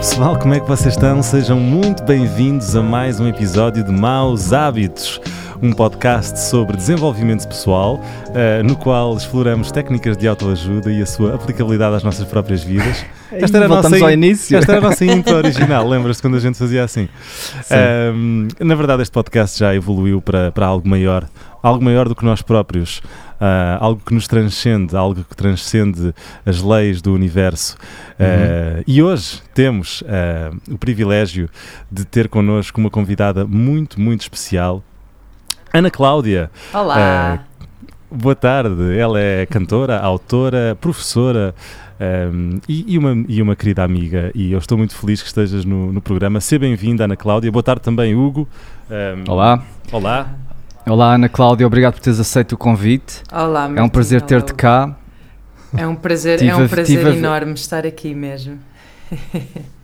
pessoal? Como é que vocês estão? Sejam muito bem-vindos a mais um episódio de Maus Hábitos, um podcast sobre desenvolvimento pessoal, uh, no qual exploramos técnicas de autoajuda e a sua aplicabilidade às nossas próprias vidas. Esta era, a nossa, ao início. esta era a nossa intro original, lembras-te quando a gente fazia assim? Um, na verdade, este podcast já evoluiu para, para algo maior, algo maior do que nós próprios, algo que nos transcende, algo que transcende as leis do universo. Uh, e hoje temos uh, o privilégio de ter connosco uma convidada muito, muito especial, Ana Cláudia. Olá. boa tarde, ela é cantora, autora, professora. Um, e, e, uma, e uma querida amiga, e eu estou muito feliz que estejas no, no programa. Seja bem-vinda, Ana Cláudia. Boa tarde também, Hugo. Um, Olá. Olá. Olá, Ana Cláudia, obrigado por teres aceito o convite. Olá, Martim, É um prazer ter-te cá. É um prazer, tive, é um prazer enorme estar aqui mesmo.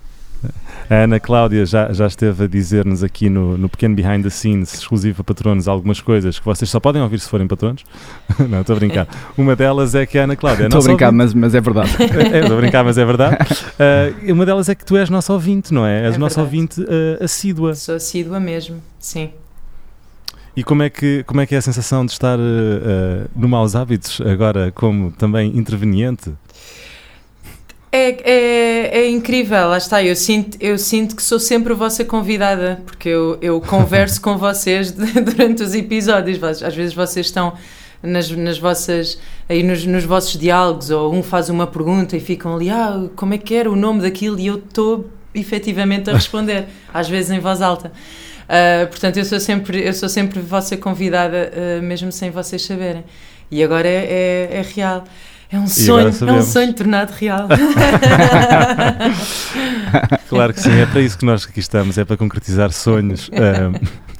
A Ana Cláudia já, já esteve a dizer-nos aqui no, no pequeno behind the scenes, exclusivo a patronos, algumas coisas que vocês só podem ouvir se forem patronos. não, estou a brincar. Uma delas é que a Ana Cláudia. Estou a brincar, mas, mas é verdade. É, estou a brincar, mas é verdade. Uh, uma delas é que tu és nosso ouvinte, não é? És é nosso ouvinte uh, assídua. Sou assídua mesmo, sim. E como é que, como é, que é a sensação de estar uh, no Maus Hábitos agora como também interveniente? É, é, é, incrível, lá está. Eu sinto, eu sinto que sou sempre a vossa convidada, porque eu, eu converso com vocês durante os episódios. Às vezes vocês estão nas, nas vossas, aí nos, nos vossos diálogos, ou um faz uma pergunta e ficam ali, ah, como é que era o nome daquilo? E eu estou efetivamente a responder, às vezes em voz alta. Uh, portanto, eu sou sempre, eu sou sempre vossa convidada, uh, mesmo sem vocês saberem. E agora é, é, é real. É um sonho, é um sonho tornado real. claro que sim, é para isso que nós aqui estamos, é para concretizar sonhos.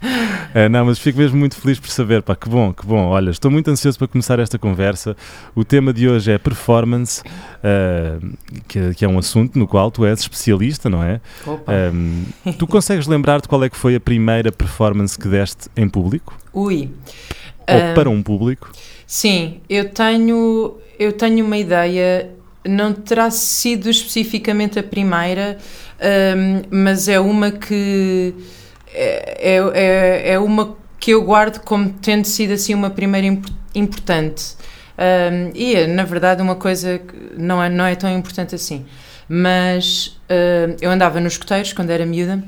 Uh, não, mas fico mesmo muito feliz por saber, pá, que bom, que bom. Olha, estou muito ansioso para começar esta conversa. O tema de hoje é performance, uh, que, que, é um assunto no qual tu és especialista, não é? Um, tu consegues lembrar-te qual é que foi a primeira performance que deste em público? Ui. Ou um, para um público? Sim, eu tenho eu tenho uma ideia, não terá sido especificamente a primeira, um, mas é uma que é, é, é, uma que eu guardo como tendo sido assim uma primeira imp importante. Um, e é, na verdade, uma coisa que não é, não é tão importante assim. Mas uh, eu andava nos escoteiros quando era miúda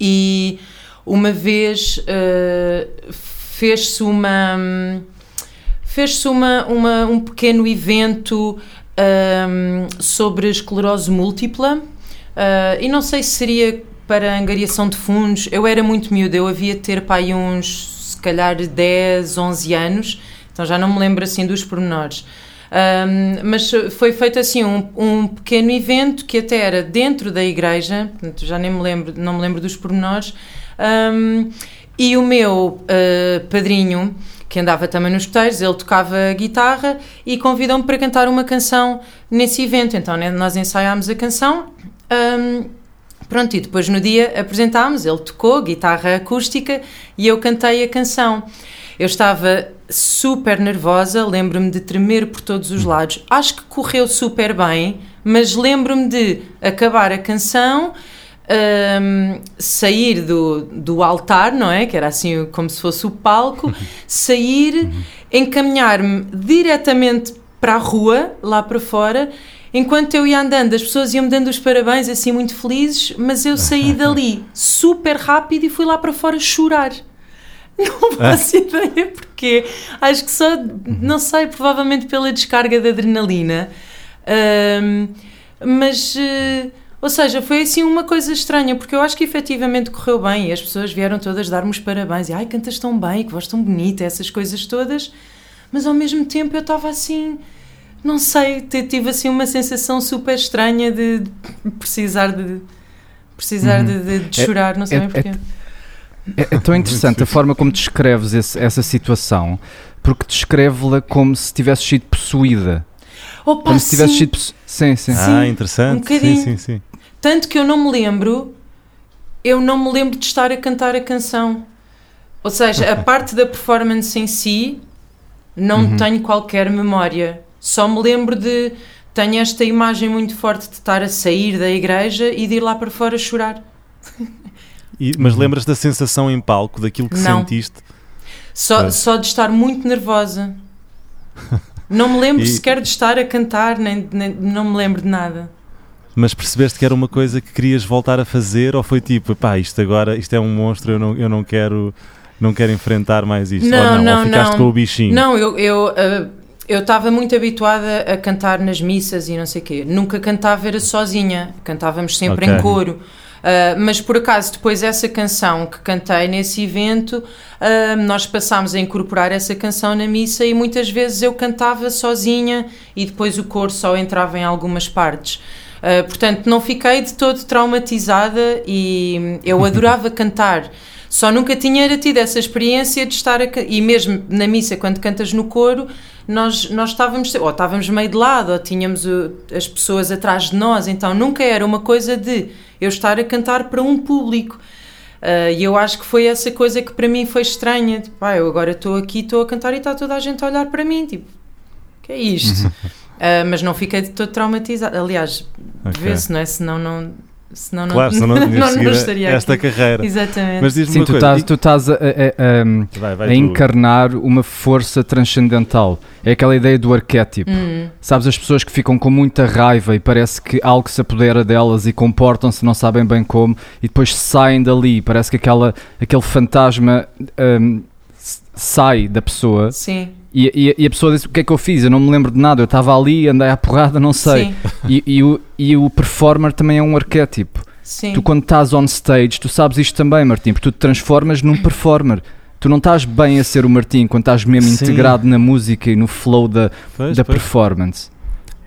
e uma vez uh, fez-se uma. Um, fez-se uma, uma, um pequeno evento um, sobre esclerose múltipla uh, e não sei se seria para angariação de fundos. Eu era muito miúda, eu havia de ter pai uns, se calhar, 10, 11 anos, então já não me lembro assim dos pormenores. Um, mas foi feito assim um, um, pequeno evento que até era dentro da igreja, já nem me lembro, não me lembro dos pormenores, um, e o meu uh, padrinho que andava também nos escuteiros, ele tocava guitarra e convidou-me para cantar uma canção nesse evento. Então né, nós ensaiámos a canção. Um, pronto, e depois no dia apresentámos, ele tocou guitarra acústica e eu cantei a canção. Eu estava super nervosa, lembro-me de tremer por todos os lados. Acho que correu super bem, mas lembro-me de acabar a canção um, sair do, do altar, não é? Que era assim como se fosse o palco, sair, encaminhar-me diretamente para a rua, lá para fora. Enquanto eu ia andando, as pessoas iam-me dando os parabéns, assim, muito felizes, mas eu saí dali super rápido e fui lá para fora chorar. Não faço ah. ideia porquê. Acho que só, não sei, provavelmente pela descarga de adrenalina. Um, mas. Uh, ou seja, foi assim uma coisa estranha, porque eu acho que efetivamente correu bem e as pessoas vieram todas dar-me os parabéns e ai, cantas tão bem, que voz tão bonita, essas coisas todas, mas ao mesmo tempo eu estava assim, não sei, tive assim uma sensação super estranha de, precisar de precisar uhum. de, de, de, chorar, é, não sei é, bem porquê. É, é, é tão interessante a forma como descreves esse, essa situação, porque descreve-la como se tivesse sido possuída. Opa, como se tivesse sido. Sim, sim. Ah, interessante. Um sim, sim, sim. Tanto que eu não me lembro, eu não me lembro de estar a cantar a canção. Ou seja, a parte da performance em si, não uhum. tenho qualquer memória. Só me lembro de tenho esta imagem muito forte de estar a sair da igreja e de ir lá para fora chorar. E, mas lembras da sensação em palco, daquilo que Não. sentiste? Só, Pois. só de estar muito nervosa. Não me lembro E- sequer de estar a cantar, nem, nem- não me lembro de nada. Mas percebeste que era uma coisa que querias voltar a fazer ou foi tipo, pá, isto agora, isto é um monstro, eu não, eu não quero não quero enfrentar mais isto? Não, ou não, não, ou ficaste não. com o bichinho? Não, eu eu ah, eu estava muito habituada a cantar nas missas e não sei o quê. Nunca cantava era sozinha, cantávamos sempre Ok. em coro. Ah, mas por acaso, depois essa canção que cantei nesse evento, ah, nós passámos a incorporar essa canção na missa e muitas vezes eu cantava sozinha e depois o coro só entrava em algumas partes. Ah, portanto, não fiquei de todo traumatizada e eu adorava cantar. Só nunca tinha era tido essa experiência de estar a, e mesmo na missa quando cantas no coro nós, nós estávamos ou estávamos meio de lado ou tínhamos o- as pessoas atrás de nós então nunca era uma coisa de eu estar a cantar para um público. Ah, e eu acho que foi essa coisa que para mim foi estranha tipo, ah, eu agora estou aqui estou a cantar e está toda a gente a olhar para mim tipo que é isto? Ah, mas não fiquei de todo traumatizada. Aliás Ok. vê-se não é? Senão não senão Claro, senão não tinhas seguido estaria esta aqui. carreira. exatamente Mas diz-me Sim, uma tu coisa. estás, tu estás a, a- a- Vai, vai a encarnar uma força transcendental. É aquela ideia do arquétipo. Hum, Sabes, as pessoas que ficam com muita raiva e parece que algo se apodera delas e comportam-se, não sabem bem como, e depois saem dali. Parece que aquela, aquele fantasma s- sai da pessoa sim e, e- e a pessoa diz: O que é que eu fiz? Eu não me lembro de nada. Eu estava ali, andei à porrada, não sei. E, e o, e o performer também é um arquétipo. sim Tu, quando estás on stage, tu sabes isto também, Martim, porque tu te transformas num performer. Tu não estás bem a ser o Martim quando estás mesmo Sim. integrado na música e no flow da, Pois, da pois. performance.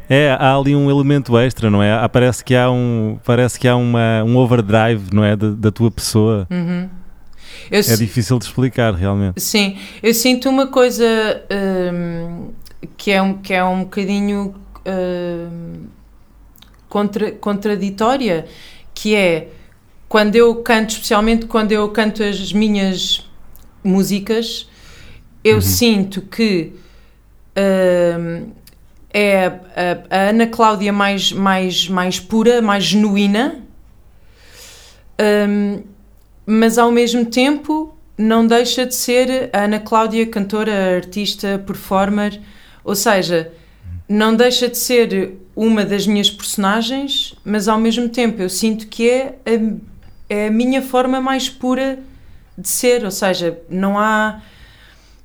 É, há ali um elemento extra, não é? Há- Parece que há um, parece que há uma, um overdrive, não é? Da, da tua pessoa. Uhum. Eu, É difícil de explicar, realmente. sim, eu sinto uma coisa hum, que, é um, que é um bocadinho hum, contra, contraditória, que é quando eu canto, especialmente quando eu canto as minhas músicas, eu Uhum. sinto que hum, é a, a Ana Cláudia mais, mais, mais pura, mais genuína, hum, mas ao mesmo tempo não deixa de ser a Ana Cláudia, cantora, artista, performer, ou seja, não deixa de ser uma das minhas personagens, mas ao mesmo tempo eu sinto que é a, é a minha forma mais pura de ser, ou seja, não há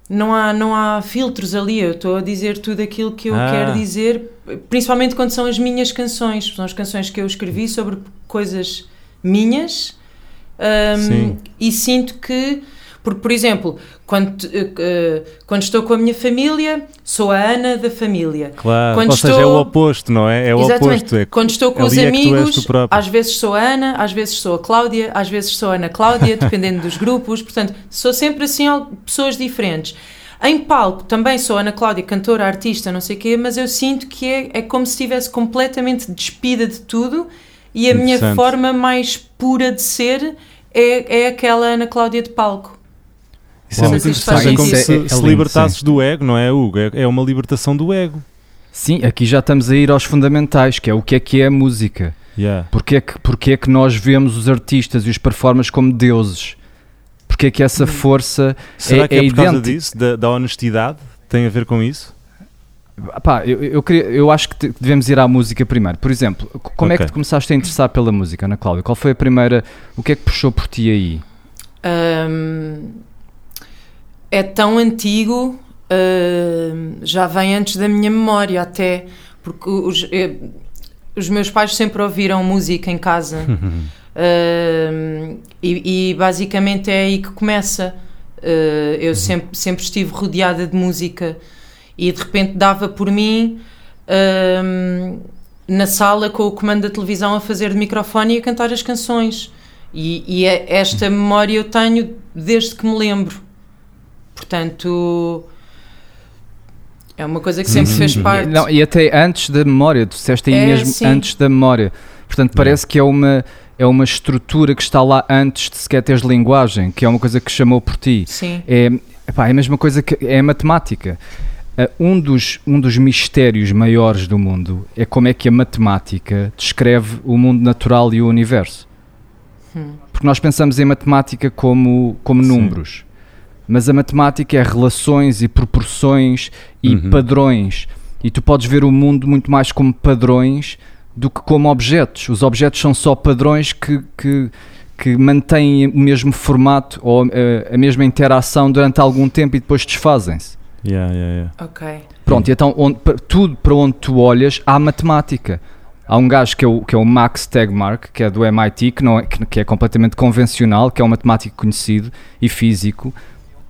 não há não há filtros ali, eu estou a dizer tudo aquilo que eu Ah. quero dizer, principalmente quando são as minhas canções, são as canções que eu escrevi sobre coisas minhas. Um, Sim. e sinto que, porque, por exemplo, quando, eh, quando estou com a minha família, sou a Ana da família. Claro. Quando Ou seja, é estou- o oposto, não é? É o Exatamente. oposto. É, Quando estou com os é amigos, próprio. às vezes sou a Ana, às vezes sou a Cláudia, às vezes sou a Ana Cláudia, dependendo dos grupos. Portanto, sou sempre assim pessoas diferentes. Em palco também sou Ana Cláudia, cantora, artista, não sei o quê, mas eu sinto que é, é como se estivesse completamente despida de tudo e a minha forma mais pura de ser é, é aquela Ana Cláudia de palco. Isso é Uau. muito isto faz interessante. É como sentido. se, é- é se lindo, libertasses do ego, não é, Hugo? É, é uma libertação do ego. Sim, aqui já estamos a ir aos fundamentais, que é o que é que é a música. Yeah. Porque é que, porque é que nós vemos os artistas e os performers como deuses? Porque é que essa força Será é, que é, é por causa idêntica? disso, da, da honestidade? Tem a ver com isso? Pá, eu, eu, queria- eu acho que te- devemos ir à música primeiro. Por exemplo, como é Ok. que te começaste a interessar pela música, Ana Cláudia? Qual foi a primeira. O que é que puxou por ti aí? Hum, é tão antigo, hum, já vem antes da minha memória até, porque os, eh, os meus pais sempre ouviram música em casa Hum, e, e basicamente é aí que começa. Uh, eu sempre, sempre estive rodeada de música e de repente dava por mim hum, na sala com o comando da televisão a fazer de microfone e a cantar as canções. E, e é- esta memória eu tenho desde que me lembro. Portanto, é uma coisa que sempre fez parte. Não, e até antes da memória, tu disseste aí É, mesmo sim. antes da memória. Portanto, parece que é uma, é uma estrutura que está lá antes de sequer teres linguagem, que é uma coisa que chamou por ti. Sim. É, epá, é a mesma coisa que é a matemática. Uh, um, dos, um dos mistérios maiores do mundo é como é que a matemática descreve o mundo natural e o universo. Hum. Porque nós pensamos em matemática como, como Sim. números, mas a matemática é relações e proporções e Uhum. padrões. E tu podes ver o mundo muito mais como padrões do que como objetos. Os objetos são só padrões que, que, que mantêm o mesmo formato ou eh, a mesma interação durante algum tempo e depois desfazem-se. Yeah, yeah, yeah. Ok. Pronto, e então onde, tudo para onde tu olhas há matemática. Há um gajo que é o, que é o Max Tegmark, que é do MIT, que, não é, que, que é completamente convencional, que é um matemático conhecido e físico.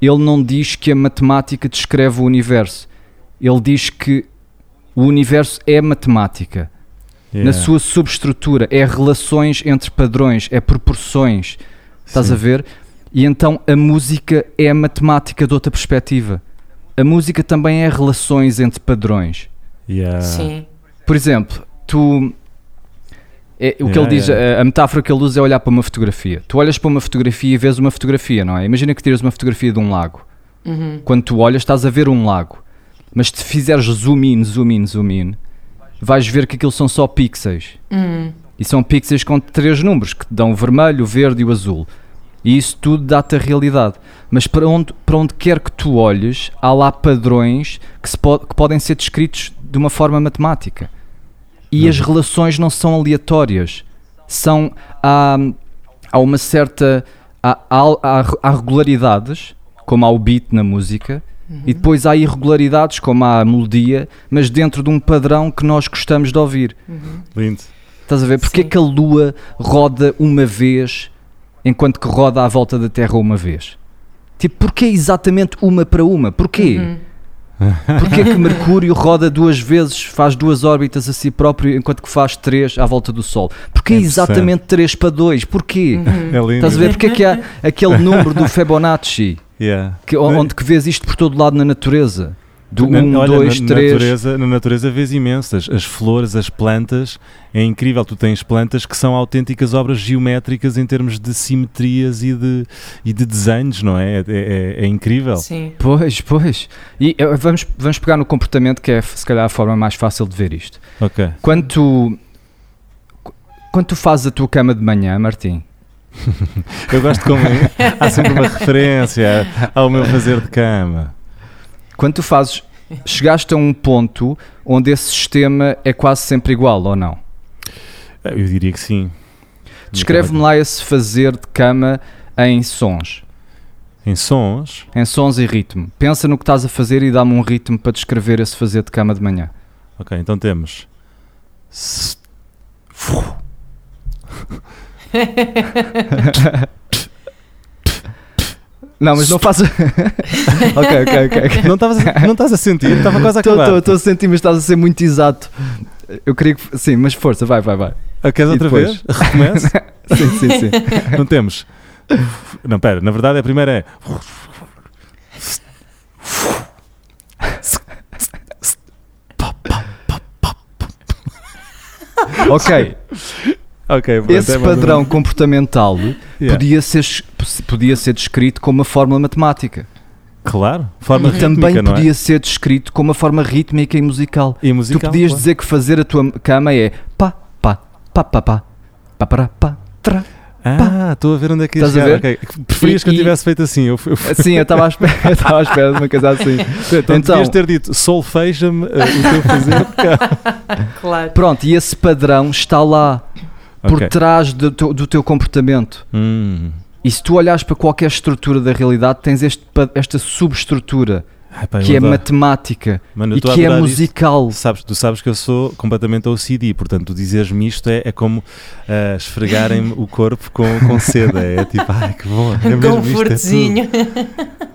Ele não diz que a matemática descreve o universo. Ele diz que o universo é matemática. Yeah. Na sua subestrutura, é relações entre padrões, é proporções. Estás Sim. a ver? E então a música é a matemática de outra perspectiva. A música também é relações entre padrões. Yeah. Sim. Por exemplo, tu. é- o que Yeah, ele diz, yeah. a, a metáfora que ele usa é olhar para uma fotografia. Tu olhas para uma fotografia e vês uma fotografia, não é? Imagina que tiras uma fotografia de um lago. Uhum. Quando tu olhas, estás a ver um lago. Mas se fizeres zoom in, zoom in, zoom in, vais ver que aquilo são só pixels. Hum. E são pixels com três números que te dão o vermelho, o verde e o azul. E isso tudo dá-te a realidade. Mas para onde, para onde quer que tu olhes, há lá padrões que, se po- que podem ser descritos de uma forma matemática. E Uhum. as relações não são aleatórias. São. Há, há uma certa. Há, há- há- regularidades, como há o beat na música, e depois há irregularidades, como há a melodia, mas dentro de um padrão que nós gostamos de ouvir. Lindo. Estás a ver? Porque é Sim. que a Lua roda uma vez enquanto que roda à volta da Terra uma vez? Tipo, porquê exatamente uma para uma? Porquê? Uhum. Porquê que Mercúrio roda duas vezes, faz duas órbitas a si próprio enquanto que faz três à volta do Sol? Porquê É exatamente três para dois? Porquê? É lindo. Estás a ver? Porquê que há aquele número do Fibonacci Yeah. que, onde que vês isto por todo lado na natureza? Do Na- 1, olha, 2, na, 3. Natureza, na natureza vês imensas. As flores, as plantas, é incrível. Tu tens plantas que são autênticas obras geométricas em termos de simetrias e de, e de desenhos, não é? É, é- é incrível. Sim. Pois, pois. E eh, vamos, vamos pegar no comportamento que é se calhar a forma mais fácil de ver isto. Ok. Quando tu, quando tu fazes a tua cama de manhã, Martim, Eu gosto como há sempre uma referência ao meu fazer de cama. Quando tu fazes, chegaste a um ponto onde esse sistema é quase sempre igual ou não? Eu diria que sim. Descreve-me lá esse fazer de cama em sons, Em sons, em sons e ritmo. Pensa no que estás a fazer e dá-me um ritmo para descrever esse fazer de cama de manhã. ok, então temos. Não, mas não faças. ok, ok, ok. Não estavas a- não estás a sentir? Estava quase a acabar. Estou a sentir, mas estás a ser muito exato. Eu queria que. Sim, mas força, vai, vai, vai. Ah, Queres E outra depois? vez? Recomeço? Sim, sim, sim. Não temos. Não, pera, na verdade a primeira é. ok, Ok, pronto, esse é mais ou padrão menos. comportamental Yeah. podia, ser, podia ser descrito como uma fórmula matemática. Claro, forma E rítmica, também não podia ser descrito como uma forma rítmica e musical. é? E musical. tu podias claro. dizer que fazer a tua cama é pá, pá, pá, pá, pá, pá, para, pá, tra. Ah, estou a ver onde é que ia Estás a chegar. ver? ok. Preferias E- que eu e- tivesse feito assim. Eu, eu, Sim, eu estava à espera, eu estava à espera de uma coisa assim. então, então- devias ter dito solfeja-me uh, o teu fazer. Claro. Pronto, e esse padrão está lá, por Ok. trás do teu, do teu comportamento. Hum. E se tu olhares para qualquer estrutura da realidade, tens este esta subestrutura Ai, eu que é adoro. matemática Mano, e que é musical. Sabes, tu sabes que eu sou completamente OCD, portanto, tu dizeres-me isto é, é como ah, esfregarem-me o corpo com, com seda. É tipo, ai que bom. É Um mesmo isto, é tudo. confortezinho.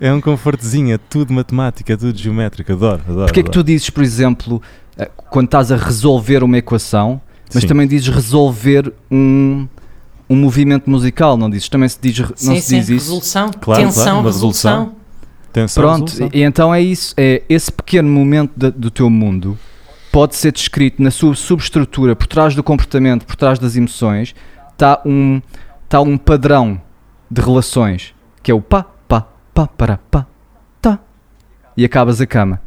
É um confortezinho, é tudo matemática, é tudo geométrico. Adoro, adoro. Porquê é que tu adoro. dizes, por exemplo, eh, quando estás a resolver uma equação, mas Sim. também dizes resolver um, um movimento musical, não dizes? Também se diz, não sim, se sim. diz isso? Resolução. Claro, Tensão, claro, uma resolução. Tensão, Pronto, resolução. e, então é isso, é esse pequeno momento da- do teu mundo pode ser descrito na sua subestrutura, por trás do comportamento, por trás das emoções, está um, tá um padrão de relações, que é o pá, pá, pá, para, pá, tá, e acabas a cama.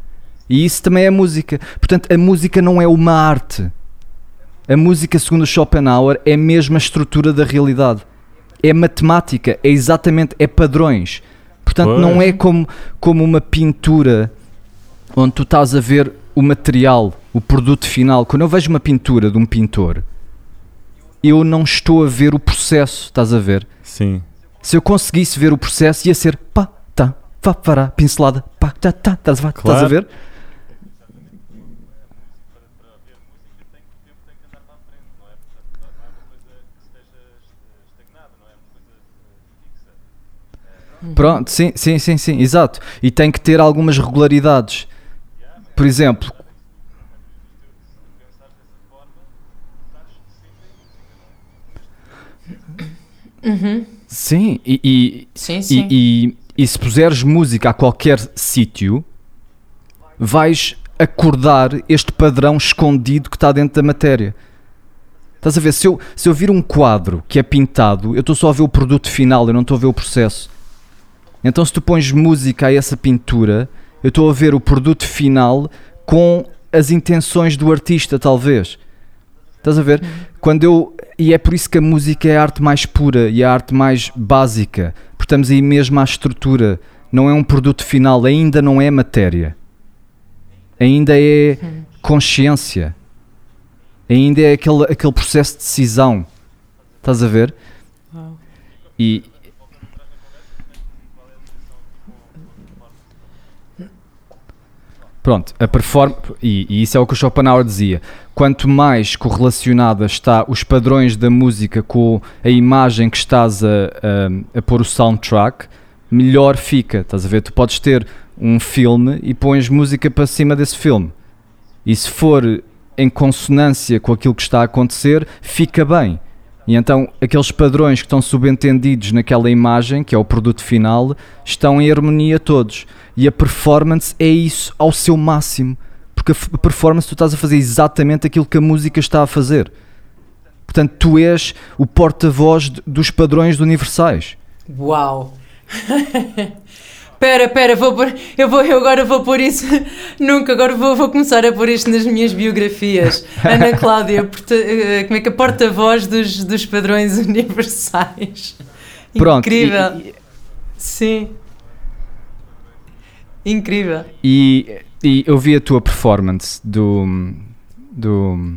E isso também é música. Portanto, a música não é uma arte. A música, segundo Schopenhauer, é mesmo a estrutura da realidade. É matemática, é exatamente, é padrões. Portanto, Pois. não é como, como uma pintura onde tu estás a ver o material, o produto final. Quando eu vejo uma pintura de um pintor, eu não estou a ver o processo, estás a ver? Sim. Se eu conseguisse ver o processo, ia ser pá, tá, pá, pará, pincelada, pá, tá, tá, estás a- estás a Claro. Ver? Pronto, sim, sim, sim, sim, exato. E tem que ter algumas regularidades. Por exemplo, sim, e, e, Sim, sim. e, e, e se puseres música a qualquer sítio, vais acordar este padrão escondido que está dentro da matéria. Estás a ver? Se eu, se eu vir um quadro que é pintado, eu estou só a ver o produto final, eu não estou a ver o processo. Então, se tu pões música a essa pintura, eu estou a ver o produto final com as intenções do artista, talvez. Estás a ver? Quando eu. E é por isso que a música é a arte mais pura e a arte mais básica. Porque estamos aí mesmo à estrutura. Não é um produto final, ainda não é matéria. Ainda é consciência. Ainda é aquele, aquele processo de decisão. Estás a ver? E. Pronto, a performance. E, isso é o que o Schopenhauer dizia. Quanto mais correlacionada está os padrões da música com a imagem que estás a, a, a pôr o soundtrack, melhor fica. Estás a ver? Tu podes ter um filme e pões música para cima desse filme. E se for em consonância com aquilo que está a acontecer, fica bem. E então aqueles padrões que estão subentendidos naquela imagem, que é o produto final, estão em harmonia todos. E a performance é isso ao seu máximo. Porque a performance tu estás a fazer exatamente aquilo que a música está a fazer. Portanto, tu és o porta-voz dos padrões universais. Uau! Pera, pera, vou pôr, eu, vou, eu agora vou pôr isso. Nunca, agora vou, vou começar a pôr isto nas minhas biografias. Ana Cláudia, porta- eh, como é que é? Porta-voz dos, dos padrões universais. Pronto, e- Incrível. e- Sim. Incrível. E, e eu vi a tua performance do do,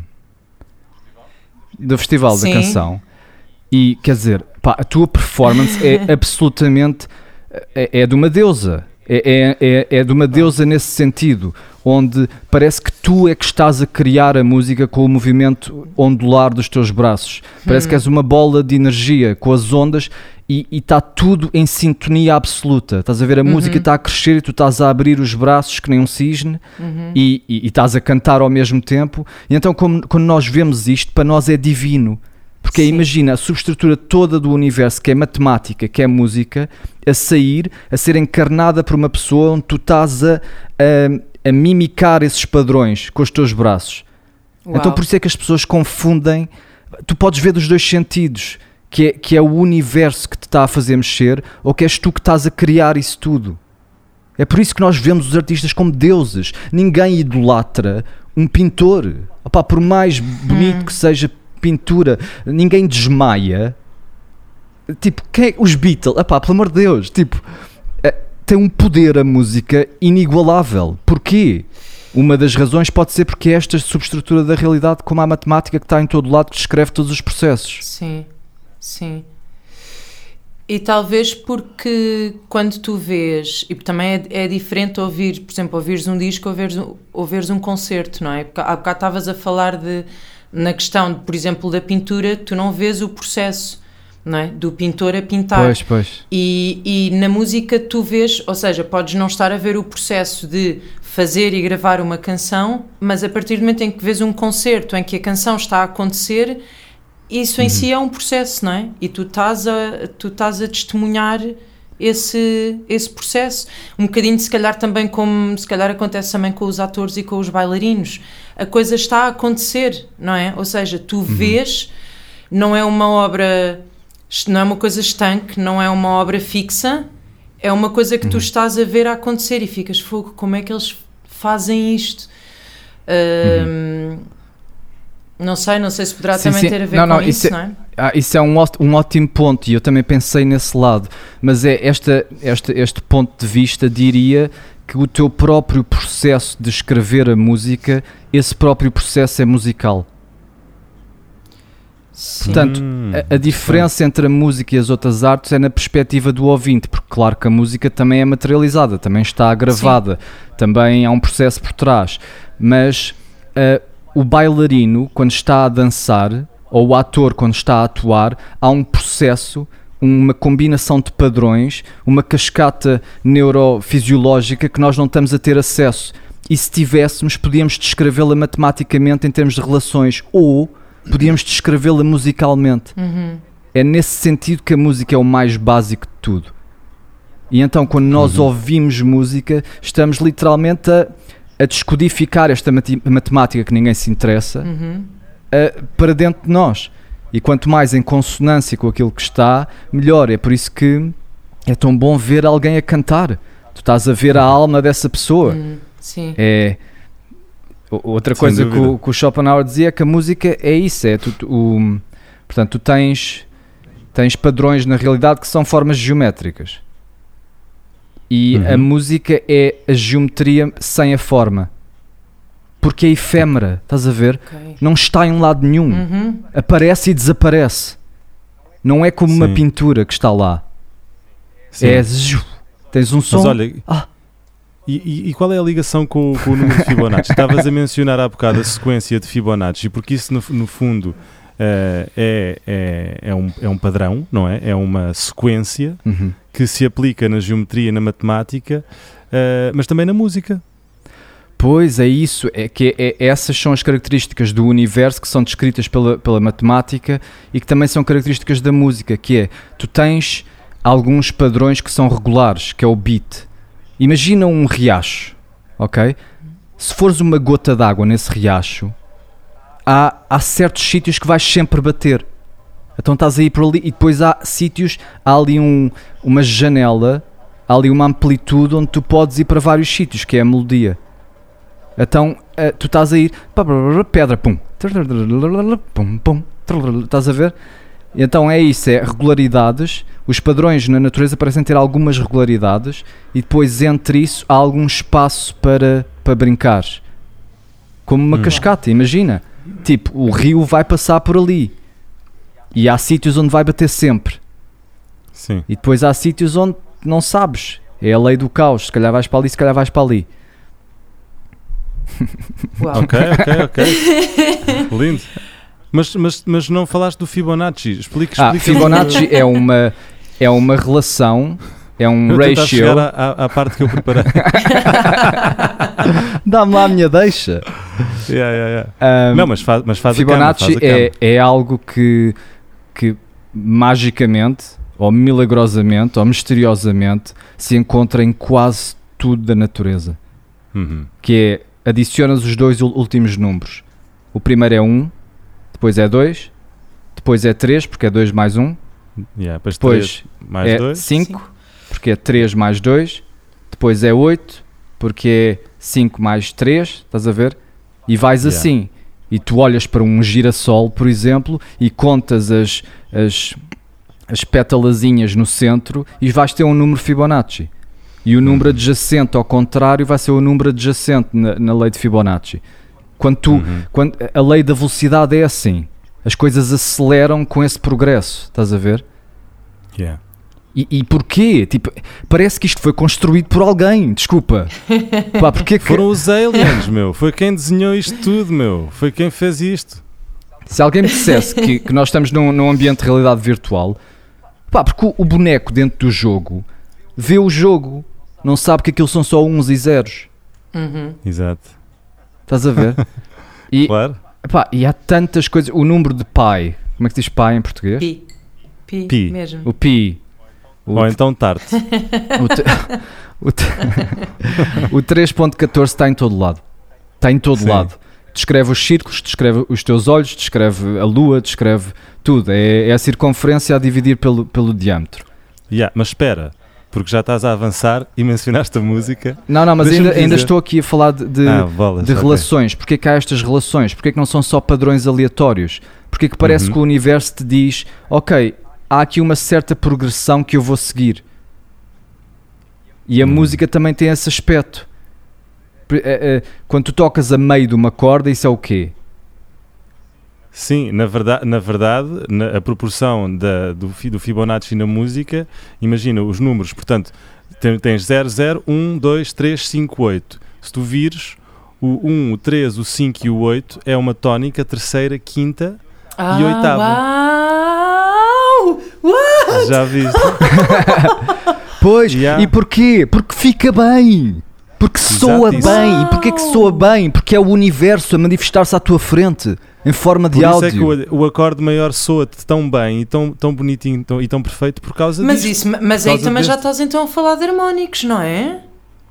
do Festival Sim. da Canção e quer dizer, pá, a tua performance é absolutamente é, é de uma deusa. É, é, é, é de uma deusa nesse sentido, onde parece que tu é que estás a criar a música com o movimento ondular dos teus braços. Parece que és uma bola de energia com as ondas e está tudo em sintonia absoluta. Estás a ver, a música está a crescer e tu estás a abrir os braços que nem um cisne e, e- e estás a cantar ao mesmo tempo. E então, como- quando nós vemos isto, para nós é divino. Porque Sim. imagina a subestrutura toda do universo, que é matemática, que é música, a sair, a ser encarnada por uma pessoa onde tu estás a, a, a mimicar esses padrões com os teus braços. Então Uau. por isso é que as pessoas confundem. Tu podes ver dos dois sentidos, que é, que é o universo que te está a fazer mexer ou que és tu que estás a criar isso tudo. É por isso que nós vemos os artistas como deuses. Ninguém idolatra um pintor. Opá, por mais bonito que seja pintura, ninguém desmaia. Tipo, quem é- os Beatles, opá, pelo amor de Deus, tipo, eh, tem um poder a música inigualável. Porquê? Uma das razões pode ser porque é esta subestrutura da realidade, como a matemática que está em todo lado, que descreve todos os processos. Sim, sim. E talvez porque quando tu vês, e também é, é diferente ouvir, por exemplo, ouvires um disco ou um- ouvires um concerto, não é? Porque há bocado estavas a falar de, na questão, por exemplo, da pintura, tu não vês o processo, não é? Do pintor a pintar. Pois, pois. E, e na música tu vês, ou seja, podes não estar a ver o processo de fazer e gravar uma canção, mas a partir do momento em que vês um concerto em que a canção está a acontecer, isso em si é um processo, não é? E tu estás a, tu estás a testemunhar esse, esse processo. Um bocadinho, se calhar, também como se calhar acontece também com os atores e com os bailarinos. A coisa está a acontecer, não é? Ou seja, tu vês, não é uma obra, não é uma coisa estanque, não é uma obra fixa, é uma coisa que tu estás a ver a acontecer e ficas fogo, como é que eles fazem isto. Uh, Não sei, não sei se poderá Sim, também sim. ter a ver Não, com não, isso, isso é- não é? Ah, isso é um, um ótimo ponto e eu também pensei nesse lado. Mas é esta, esta, este ponto de vista diria que o teu próprio processo de escrever a música, esse próprio processo é musical. Sim. Portanto, Hum, A, a diferença entre a música e as outras artes é na perspectiva do ouvinte, porque claro que a música também é materializada, também está gravada, também há um processo por trás. Mas ah, o bailarino, quando está a dançar, ou o ator, quando está a atuar, há um processo, uma combinação de padrões, uma cascata neurofisiológica que nós não estamos a ter acesso. E se tivéssemos, podíamos descrevê-la matematicamente em termos de relações, ou podíamos descrevê-la musicalmente. Uhum. É nesse sentido que a música é o mais básico de tudo. E então, quando nós Uhum. ouvimos música, estamos literalmente a, a descodificar esta matemática que ninguém se interessa Uhum. a- para dentro de nós. E quanto mais em consonância com aquilo que está, melhor. É por isso que é tão bom ver alguém a cantar. Tu estás a ver a alma dessa pessoa. Uhum. Sim. É. Outra Sem coisa que o, que o Schopenhauer dizia é que a música é isso, é tu, tu- o, portanto, tu tens, tens padrões na realidade que são formas geométricas. E a Uhum. música é a geometria sem a forma. Porque é efêmera, estás a ver? Ok. Não está em lado nenhum. Uhum. Aparece e desaparece. Não é como uma Sim. pintura que está lá. sim. É tens um som. Mas olha, Ah. e, e- qual é a ligação com, o- com o número de Fibonacci? Estavas a mencionar há bocado a sequência de Fibonacci, porque isso no, no fundo eh, é, é, é, um, é um padrão, não é? É uma sequência Uhum. que se aplica na geometria e na matemática, eh, mas também na música. Pois é isso, é que é, é- essas são as características do universo que são descritas pela, pela matemática e que também são características da música, que é, tu tens alguns padrões que são regulares, que é o beat. Imagina um riacho, ok? Se fores uma gota d'água nesse riacho, há, há certos sítios que vais sempre bater. Então estás aí por ali e depois há sítios, há ali um, uma janela, há ali uma amplitude onde tu podes ir para vários sítios, que é a melodia. Então eh, tu estás a ir pedra, pum, pum, pum, estás a ver? Então é isso, é regularidades. Os padrões na natureza parecem ter algumas regularidades e depois entre isso há algum espaço para, para brincar. Como uma Hum. cascata, imagina. Tipo, o rio vai passar por ali. E há sítios onde vai bater sempre. Sim. E depois há sítios onde não sabes. É a lei do caos. Se calhar vais para ali, se calhar vais para ali. Uau. Ok, ok, ok. Lindo. Mas, mas, mas não falaste do Fibonacci. Explica, explica. Ah, Fibonacci é uma, é uma relação, é um Eu ratio. chegar à, à- à parte que eu preparei. Dá-me lá a minha deixa. Yeah, yeah, yeah. Ahm, Não, mas faz, mas faz Fibonacci a cama, faz a é, é algo que, que magicamente, ou milagrosamente, ou misteriosamente, se encontra em quase tudo da natureza. Uhum. Que é, adicionas os dois últimos números. O primeiro é 1, depois é 2, depois é 3, porque é 2 mais 1, Yeah, depois depois três mais é dois. 5, porque é 3 mais 2, depois é 8, porque é 5 mais 3, estás a ver? E vais Yeah. assim. E tu olhas para um girassol, por exemplo, e contas as, as, as pétalazinhas no centro e vais ter um número Fibonacci. E o número Uhum. adjacente, ao contrário, vai ser o número adjacente na, na lei de Fibonacci. Quando tu, Uhum. quando, a lei da velocidade é assim. As coisas aceleram com esse progresso, estás a ver? Yeah. E, e porquê? Tipo, parece que isto foi construído por alguém, desculpa. Pá, porquê que, Foram os aliens, meu. Foi quem desenhou isto tudo, meu. Foi quem fez isto. se alguém me dissesse que, que nós estamos num, num ambiente de realidade virtual, pá, porque o, o boneco dentro do jogo vê o jogo, não sabe que aquilo são só uns e zeros. Uhum. Exato. Estás a ver? E, Claro. pá, e há tantas coisas. O número de pai, como é que se diz pai em português? Pi. Pi. Pi. Mesmo. O pi. O, Ou então tarde. o, te- o, te- o 3.14 está em todo lado. Está em todo Sim. lado. Descreve os círculos, descreve os teus olhos, descreve a lua, descreve tudo. É, é a circunferência a dividir pelo, pelo diâmetro. Yeah, mas espera. porque já estás a avançar e mencionaste a música. Não, não, mas ainda, ainda estou aqui a falar de, de, ah, bolas, de relações. Porquê que há estas relações? Porquê que não são só padrões aleatórios? Porquê que parece Uhum. que o universo te diz, ok, há aqui uma certa progressão que eu vou seguir. E a Hum. música também tem esse aspecto. Eh, eh, Quando tu tocas a meio de uma corda, isso é o quê? Sim, na verdade, na verdade na- a proporção da, do, do Fibonacci na música, imagina os números, portanto, tem- tens 0, 0, 1, 2, 3, 5, 8. Se tu vires, o 1, o 3, o 5 e o 8 é uma tónica, terceira, quinta, Ah, oitava. Uau! Uau! já viste? Pois, Yeah. e porquê? Porque fica bem. Porque soa isso. bem. E porquê que soa bem? Porque é o universo a manifestar-se à tua frente em forma de Por isso áudio. é que o, o acorde maior soa-te tão bem e tão, tão bonitinho tão- e tão perfeito por causa Mas, disso. isso, mas aí também já deste. estás então a falar de harmónicos, não é?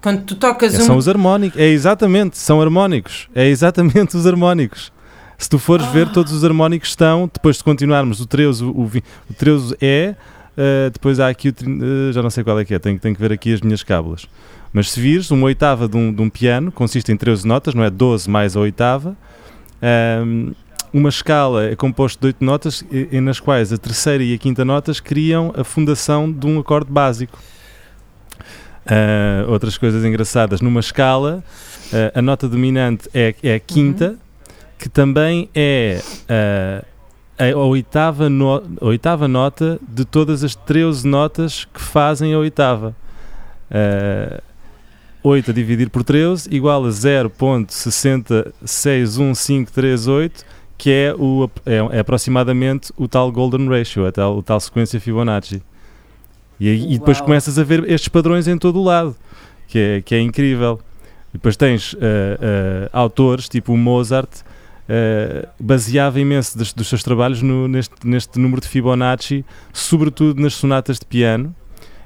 Quando tu tocas É, um. São os harmónicos, é exatamente, são harmónicos, é exatamente os harmónicos. Se tu fores ver, todos os harmónicos estão, depois de continuarmos o 13, o, vi- o 13 é, eh, depois há aqui o, eh, já não sei qual é que é, tenho, tenho que ver aqui as minhas cábulas. Mas se vires, uma oitava de um, de um piano consiste em 13 notas, não é 12 mais a oitava. Ahm, uma escala é composta de 8 notas, e, e nas quais a terceira e a quinta notas criam a fundação de um acorde básico. Ah, outras coisas engraçadas, numa escala, ah, a nota dominante é, é a quinta, que também é ah, a, oitava no- a oitava nota de todas as 13 notas que fazem a oitava. Ah, 8 a dividir por 13 igual a 0.6161538, que é, o, é, é aproximadamente o tal Golden Ratio, a tal, o tal sequência Fibonacci. E, e depois começas a ver estes padrões em todo o lado, que é, que é incrível. E depois tens ah, ah, autores, tipo o Mozart, ah, baseava imenso dos, dos seus trabalhos no- neste, neste número de Fibonacci, sobretudo nas sonatas de piano.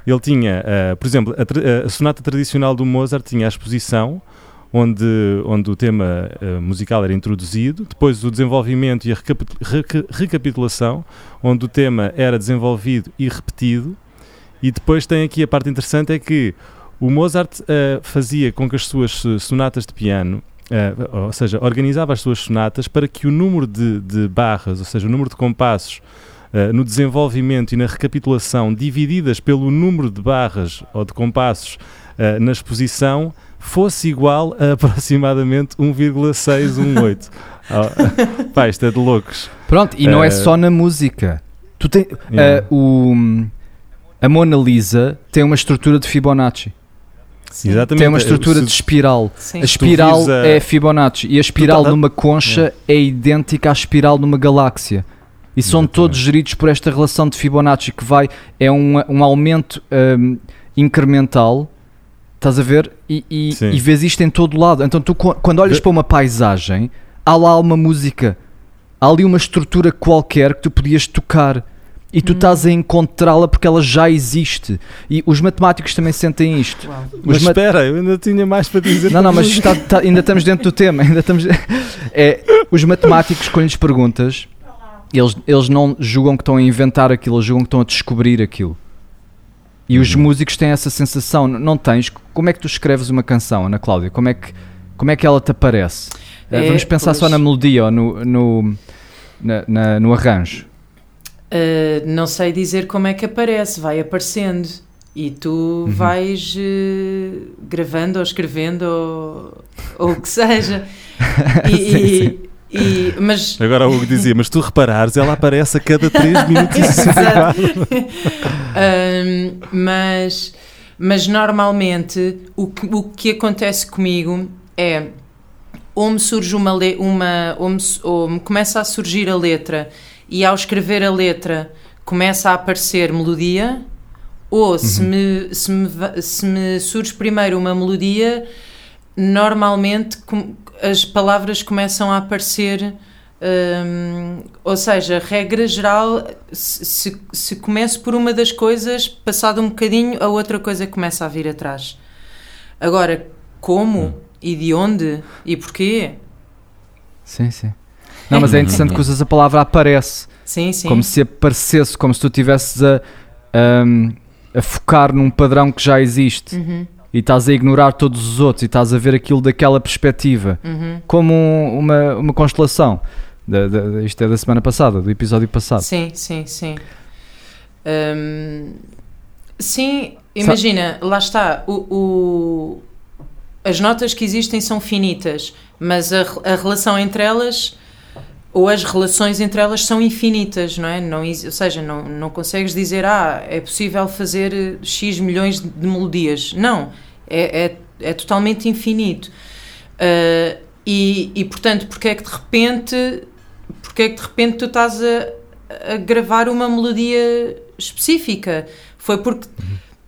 Ele tinha, ah, por exemplo, a, tra- a sonata tradicional do Mozart tinha a exposição, onde, onde o tema ah, musical era introduzido, depois o desenvolvimento e a recapi- reca- recapitulação, onde o tema era desenvolvido e repetido, e depois tem aqui a parte interessante é que o Mozart ah, fazia com que as suas eh, sonatas de piano, ah, ou seja, organizava as suas sonatas para que o número de, de barras, ou seja, o número de compassos ah, no desenvolvimento e na recapitulação divididas pelo número de barras ou de compassos ah, na exposição fosse igual a aproximadamente 1,618. Ah, pá, isto é de loucos. Pronto, e não é só na música. Tu tem, Yeah. o, a Mona Lisa tem uma estrutura de Fibonacci. Sim. Exatamente. Tem uma estrutura Se- de espiral. Sim. A espiral a- é Fibonacci e a espiral tá- numa concha é idêntica à espiral numa galáxia. E são Exatamente. todos geridos por esta relação de Fibonacci que vai, é um, um aumento hum, incremental, estás a ver? E, e, e vês isto em todo lado. Então tu qu- quando olhas De- para uma paisagem, há lá uma música, há ali uma estrutura qualquer que tu podias tocar. E tu Hum. estás a encontrá-la porque ela já existe. E os matemáticos também sentem isto. Mas mat- espera, eu ainda tinha mais para dizer. não, não, mas está- está- ainda estamos dentro do tema. Ainda estamos, é, os matemáticos, quando lhes perguntas, eles, eles não julgam que estão a inventar aquilo, eles julgam que estão a descobrir aquilo. E os Uhum. músicos têm essa sensação. Não tens? Como é que tu escreves uma canção, Ana Cláudia? Como é que, como é que ela te aparece? Eh, É, Vamos pensar só pois. na melodia ou no, no, na- na- no arranjo. Uh, não sei dizer como é que aparece, vai aparecendo. E tu Uhum. vais uh, gravando ou escrevendo ou, ou o que seja. E, e- e- mas Agora o Hugo dizia, mas tu reparares, ela aparece a cada 3 minutos e 64. Um, mas, mas normalmente o que, o que acontece comigo é ou me surge uma, le- uma ou, me, ou me começa a surgir a letra e ao escrever a letra começa a aparecer melodia ou se, me, se, me, se me surge primeiro uma melodia normalmente com- as palavras começam a aparecer Hum, ou seja, regra geral, se, se, se começo por uma das coisas, passado um bocadinho, a outra coisa começa a vir atrás. Agora, como e de onde e porquê? Sim, sim. Não, mas é interessante que usas a palavra aparece. Sim, sim. Como se aparecesse, como se tu tivesses a, ahm, a focar num padrão que já existe Uhum, e estás a ignorar todos os outros e estás a ver aquilo daquela perspectiva, uhum. como um- uma, uma constelação. Da, da- isto é da semana passada, do episódio passado. Sim, sim, sim. Hum, sim, imagina, lá está. O, o- as notas que existem são finitas, mas a, a relação entre elas, ou as relações entre elas são infinitas, não é? Não, ou seja, não, não consegues dizer, ah, é possível fazer eh, X milhões de melodias. Não, é, é, é totalmente infinito. Ah, e, e, portanto, porque é que de repente porque é que de repente tu estás a, a gravar uma melodia específica? Foi porque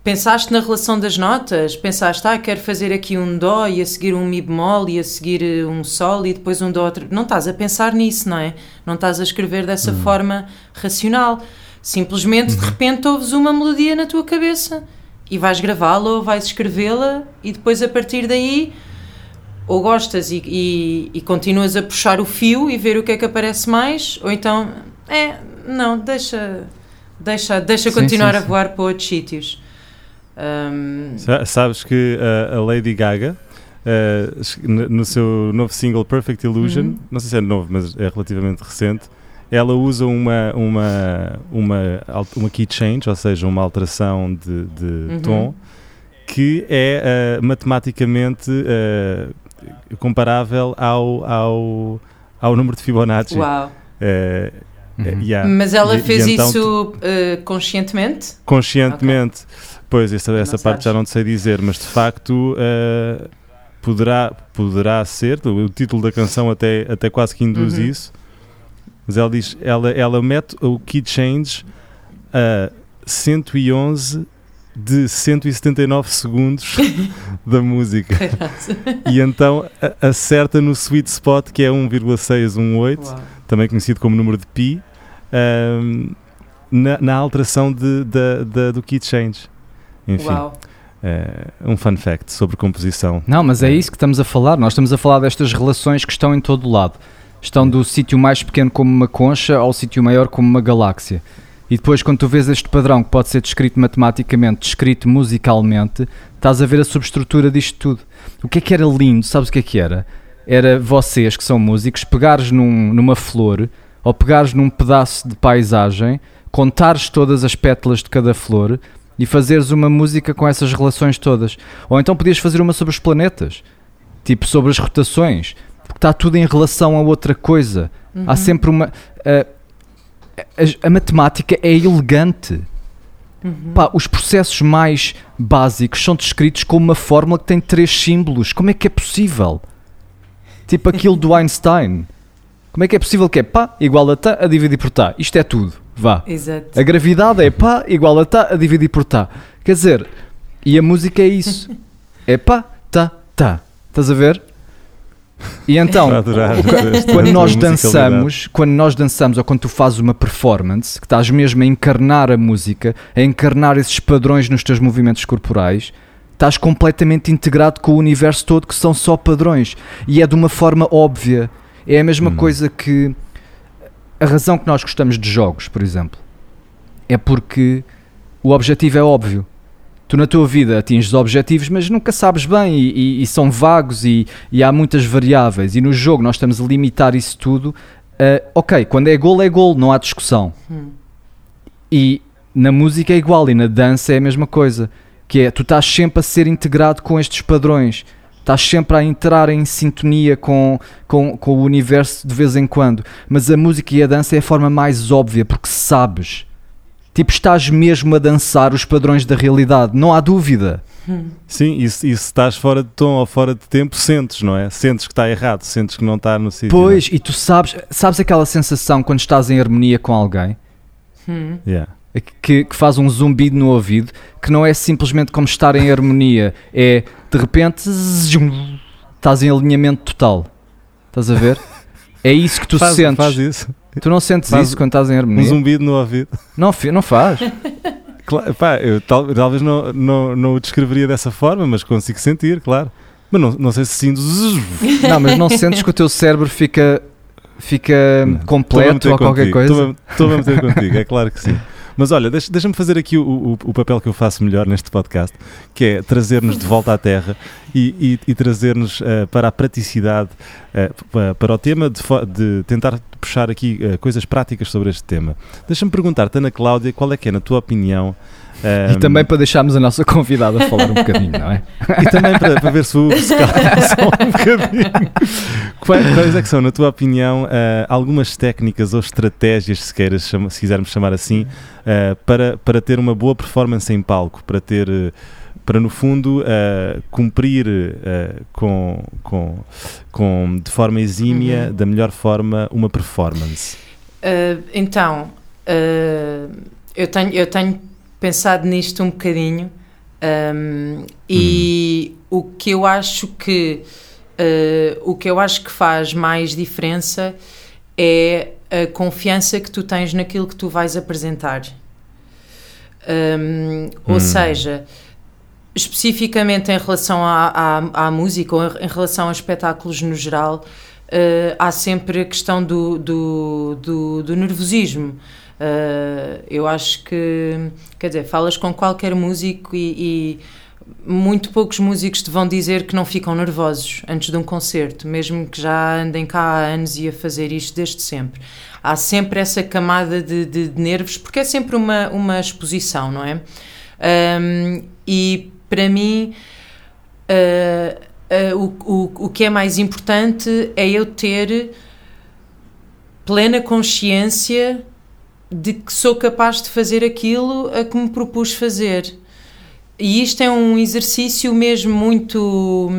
pensaste na relação das notas, pensaste, ah, quero fazer aqui um dó e a seguir um mi bemol e a seguir eh, um sol e depois um dó outro. Não estás a pensar nisso, não é? Não estás a escrever dessa forma racional. Simplesmente de repente ouves uma melodia na tua cabeça e vais gravá-la ou vais escrevê-la e depois a partir daí ou gostas e, e, e continuas a puxar o fio e ver o que é que aparece mais, ou então, é, não, deixa, deixa, deixa Sim, continuar sim, a sim. voar para outros sítios. Sa- Sabes que uh, a Lady Gaga, uh, no seu novo single Perfect Illusion, Uhum. não sei se é novo, mas é relativamente recente, ela usa uma, uma, uma, uma key change, ou seja, uma alteração de, de Uhum. tom, que é uh, matematicamente uh, comparável ao, ao, ao número de Fibonacci. uau. Uh, Uhum. yeah. Mas ela E- e fez então isso uh, conscientemente? conscientemente. Pois, essa, essa Não parte já sabes. não te sei dizer, mas de facto eh, poderá, poderá ser, o título da canção até, até quase que induz Uhum. isso, mas ela diz, ela, ela mete o key change a 111 de 179 segundos da música e então acerta no sweet spot que é 1,618 Uau. também conhecido como número de pi, ahm, na, na alteração de, da- da- do key change. Enfim, Uau. é, um fun fact sobre composição. Não, mas é isso que estamos a falar. Nós estamos a falar destas relações que estão em todo o lado. Estão do sítio mais pequeno como uma concha ao sítio maior como uma galáxia. E depois, quando tu vês este padrão que pode ser descrito matematicamente, descrito musicalmente, estás a ver a subestrutura disto tudo. O que é que era lindo? Sabes o que é que era? Era vocês, que são músicos, pegares num- numa flor ou pegares num pedaço de paisagem, contares todas as pétalas de cada flor e fazeres uma música com essas relações todas. Ou então podias fazer uma sobre os planetas, tipo sobre as rotações, porque está tudo em relação a outra coisa. Uhum. Há sempre uma. a- a, a matemática é elegante. Uhum. Pá, os processos mais básicos são descritos com uma fórmula que tem três símbolos. Como é que é possível? Tipo aquilo do Einstein. Como é que é possível que é pá igual a tá a dividir por tá? Isto é tudo. Vá. Exato. A gravidade é pá igual a tá a dividir por tá. Quer dizer, e a música é isso. É pá, tá, tá. Estás a ver? E então, quando nós dançamos, quando nós dançamos ou quando tu fazes uma performance, que estás mesmo a encarnar a música, a encarnar esses padrões nos teus movimentos corporais, estás completamente integrado com o universo todo que são só padrões e é de uma forma óbvia. É a mesma Hum. coisa que a razão que nós gostamos de jogos, por exemplo, é porque o objetivo é óbvio. Tu na tua vida atinges objetivos, mas nunca sabes bem e, e- e são vagos e, e há muitas variáveis. E no jogo nós estamos a limitar isso tudo. a, ok, quando é gol é gol, não há discussão. Hum. E na música é igual e na dança é a mesma coisa. Que é, tu estás sempre a ser integrado com estes padrões. Estás sempre a entrar em sintonia com, com, com o universo de vez em quando. Mas a música e a dança é a forma mais óbvia, porque sabes. Tipo, estás mesmo a dançar os padrões da realidade, não há dúvida. Sim, e se, e se estás fora de tom ou fora de tempo, sentes, não é? Sentes que está errado, sentes que não está no sítio. não é? Pois, e tu sabes, sabes aquela sensação quando estás em harmonia com alguém? Hum. Yeah. que, que faz um zumbido no ouvido, que não é simplesmente como estar em harmonia, é de repente estás em alinhamento total. Estás a ver? É isso que tu Faz, sentes. faz isso. Tu não sentes Faz isso quando estás em Um harmonia? zumbido no ouvido. Não, não faz. Claro, pá, eu tal- talvez não, não, não o descreveria dessa forma, mas consigo sentir, claro. Mas não, não sei se sinto. Não, mas não sentes que o teu cérebro fica, fica Não. Completo ou qualquer contigo, coisa? Estou a, estou a meter contigo, é claro que sim. Mas olha, deixa- deixa-me fazer aqui o, o- o papel que eu faço melhor neste podcast, que é trazer-nos de volta à Terra e, e- e trazer-nos eh, para a praticidade, pa- para o tema de, de tentar puxar aqui eh, coisas práticas sobre este tema. Deixa-me perguntar-te, Ana Cláudia, qual é que é, na tua opinião, E ehm, também para deixarmos a nossa convidada falar um bocadinho, não é? E também para, para ver se o só um bocadinho. Quais, quais é que são, na tua opinião, ah, algumas técnicas ou estratégias, se, queiras, chama- se quisermos chamar assim, ah, para, para ter uma boa performance em palco, para ter. Para no fundo ah, cumprir ah, com, com, com, de forma exímia, Uhum. da melhor forma, uma performance. Uh, então, uh, eu, tenho, eu tenho pensado nisto um bocadinho um, e o que eu acho que uh, o que eu acho que faz mais diferença é a confiança que tu tens naquilo que tu vais apresentar. Um, Ou Hum. seja, especificamente em relação à, à, à música ou em relação a espetáculos no geral, eh, há sempre a questão do, do, do, do nervosismo. Eh, eu acho que, quer dizer, falas com qualquer músico e, e muito poucos músicos te vão dizer que não ficam nervosos antes de um concerto, mesmo que já andem cá há anos e a fazer isto desde sempre. Há sempre essa camada de, de- de nervos, porque é sempre uma, uma exposição, não é? Um, e para mim, uh, uh, o, o, o que é mais importante é eu ter plena consciência de que sou capaz de fazer aquilo a que me propus fazer. E isto é um exercício mesmo muito.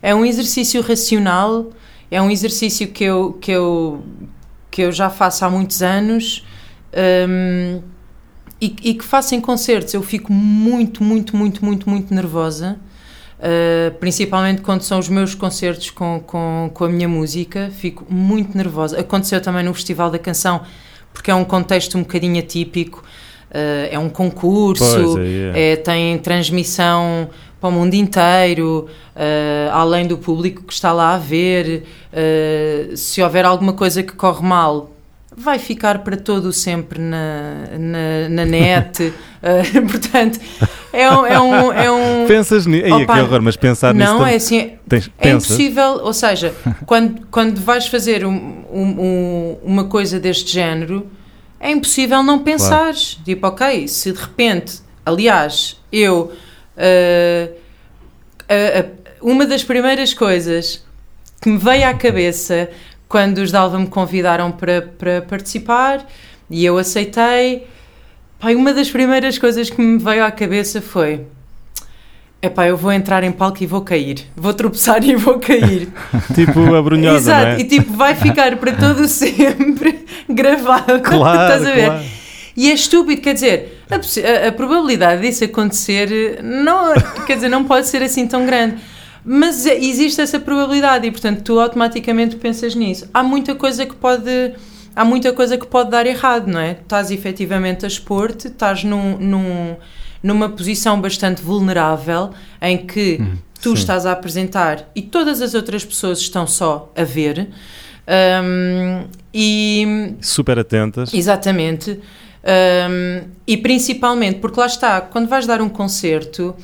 É um exercício racional, é um exercício que eu, que eu, que eu já faço há muitos anos. um, e, e que faço em concertos, eu fico muito, muito, muito, muito, muito nervosa, uh, principalmente quando são os meus concertos com, com, com a minha música, fico muito nervosa. Aconteceu também no Festival da Canção, porque é um contexto um bocadinho atípico, uh, é um concurso, Pois, é. é, tem transmissão para o mundo inteiro, uh, além do público que está lá a ver. uh, se houver alguma coisa que corre mal, vai ficar para todo sempre na, na, na net. portanto, é um. É um, é um Pensas nisso? Ai, Opa, que horror, mas pensar nisso. não, também- é assim. tens- É pensas? impossível, ou seja, quando, quando vais fazer um- um- um- uma coisa deste género, é impossível não pensares. Tipo, ok, se de repente, aliás, eu. ah, a- a- uma das primeiras coisas que me veio à cabeça quando os Dalva me convidaram para, para participar e eu aceitei, pá, uma das primeiras coisas que me veio à cabeça foi. Epá, eu vou entrar em palco e vou cair. Vou tropeçar e vou cair. Tipo a brunhosa, Exato, é? e tipo, vai ficar para todo sempre gravado. Claro, Estás a ver? claro. E é estúpido, quer dizer, a, a- a probabilidade disso acontecer não, quer dizer, não pode ser assim tão grande. Mas é- existe essa probabilidade e, portanto, tu automaticamente pensas nisso. Há muita coisa que pode. Há muita coisa que pode dar errado, não é? Estás efetivamente a expor-te, estás num, num- numa posição bastante vulnerável em que tu sim. estás a apresentar e todas as outras pessoas estão só a ver. Hum, e, Super atentas. Exatamente. Um, e principalmente, porque lá está, quando vais dar um concerto,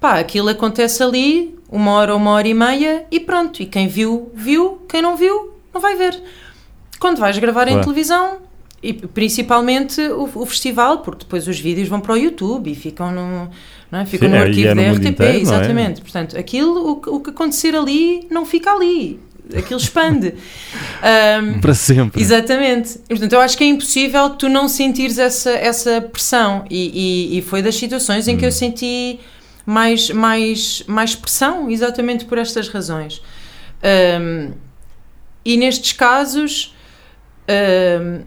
pá, aquilo acontece ali, uma hora, uma hora e meia, e pronto. E quem viu, viu, quem não viu, não vai ver. Quando vais gravar em Claro. televisão, e principalmente o, o festival, porque depois os vídeos vão para o YouTube e ficam no, não é? ficam Sim, no é, arquivo é da RTP, inteiro, é? exatamente. Portanto, aquilo, o, que- o que acontecer ali, não fica ali. Aquilo expande. Um, Para sempre. Exatamente. Portanto, eu acho que é impossível tu não sentires essa, essa pressão. E, e- e foi das situações em que eu senti mais, mais, mais pressão, exatamente por estas razões. Um, e nestes casos, um,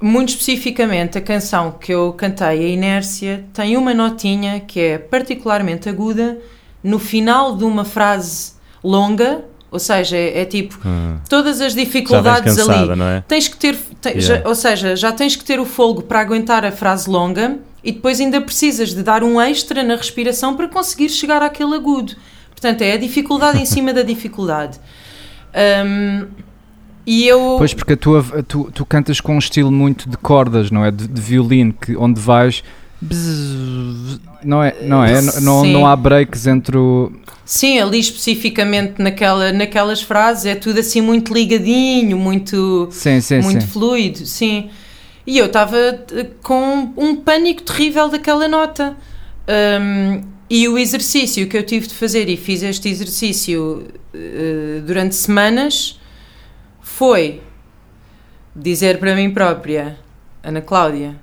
muito especificamente, a canção que eu cantei, A Inércia, tem uma notinha que é particularmente aguda no final de uma frase longa, ou seja, é, é tipo Ah, todas as dificuldades ali cansada, não é? tens que ter, te- Yeah. já- ou seja, já tens que ter o fôlego para aguentar a frase longa e depois ainda precisas de dar um extra na respiração para conseguir chegar àquele agudo. Portanto, é a dificuldade em cima da dificuldade. Hum, E eu. Pois, porque tua, tu, tu cantas com um estilo muito de cordas, não é? De, de violino, que, onde vais. bzz, Não é? Não, é? não, Sim. não há breaks entre o. Sim, ali especificamente naquela, naquelas frases é tudo assim muito ligadinho, muito, Sim, sim, muito sim. fluido, sim. E eu estava eh, com um pânico terrível daquela nota. Um, e o exercício que eu tive de fazer, e fiz este exercício eh, durante semanas, foi dizer para mim própria, Ana Cláudia,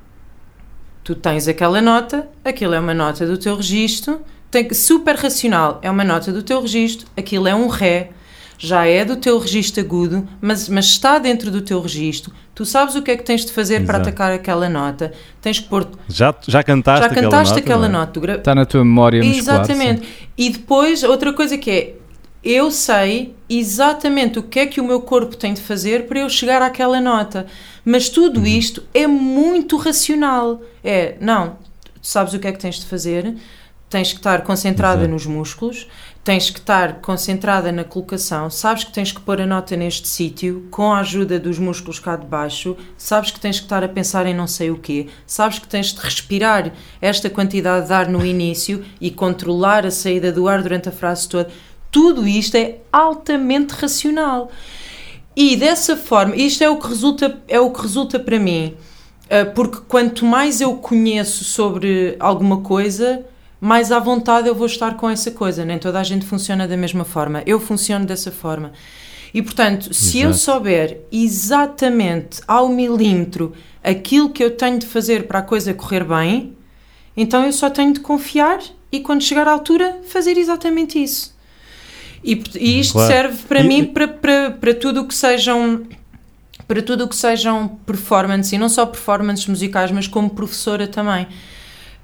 tu tens aquela nota, aquilo é uma nota do teu registro, tem, que- super racional, é uma nota do teu registro, aquilo é um ré, já é do teu registro agudo, mas, mas está dentro do teu registro, tu sabes o que é que tens de fazer para Exato. atacar aquela nota, tens que pôr, Já, já cantaste já aquela cantaste nota? aquela é? nota, Está na tua memória muscular. Exatamente. E depois, outra coisa que é, eu sei exatamente o que é que o meu corpo tem de fazer para eu chegar àquela nota. Mas tudo Uhum. isto é muito racional. É, não, tu sabes o que é que tens de fazer, tens que estar concentrada Exato. nos músculos, tens que estar concentrada na colocação, sabes que tens que pôr a nota neste sítio com a ajuda dos músculos cá de baixo, sabes que tens que estar a pensar em não sei o quê, sabes que tens de respirar esta quantidade de ar no início e controlar a saída do ar durante a frase toda. Tudo isto é altamente racional. E dessa forma, isto é o que resulta, é o que resulta para mim, Uh, porque quanto mais eu conheço sobre alguma coisa, mais à vontade eu vou estar com essa coisa. Nem toda a gente funciona da mesma forma. Eu funciono dessa forma. E portanto, se eu Exato. souber exatamente ao milímetro aquilo que eu tenho de fazer para a coisa correr bem, então eu só tenho de confiar e quando chegar à altura fazer exatamente isso. E, e isto Claro. serve para E- mim para, para, para tudo o que sejam para tudo o que sejam performance e não só performances musicais, mas como professora também.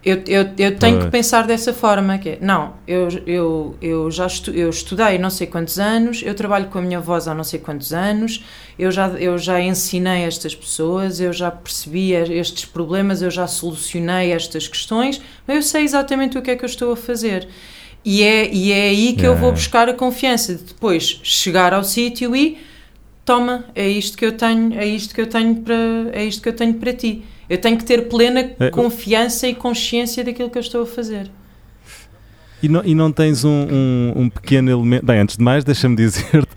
Eu, eu, eu tenho Pois. que pensar dessa forma, que é, não, eu, eu, eu já estu, eu estudei não sei quantos anos, eu trabalho com a minha voz há não sei quantos anos, eu já, eu já ensinei estas pessoas, eu já percebi estes problemas, eu já solucionei estas questões, mas eu sei exatamente o que é que eu estou a fazer. E é, e é aí que eu Yeah. vou buscar a confiança de depois chegar ao sítio e toma, é isto que eu tenho, é isto que eu tenho para, é isto que eu tenho para ti. Eu tenho que ter plena É, confiança e consciência daquilo que eu estou a fazer. E não, e não tens um, um, um pequeno elemento. Bem, antes de mais, deixa-me dizer-te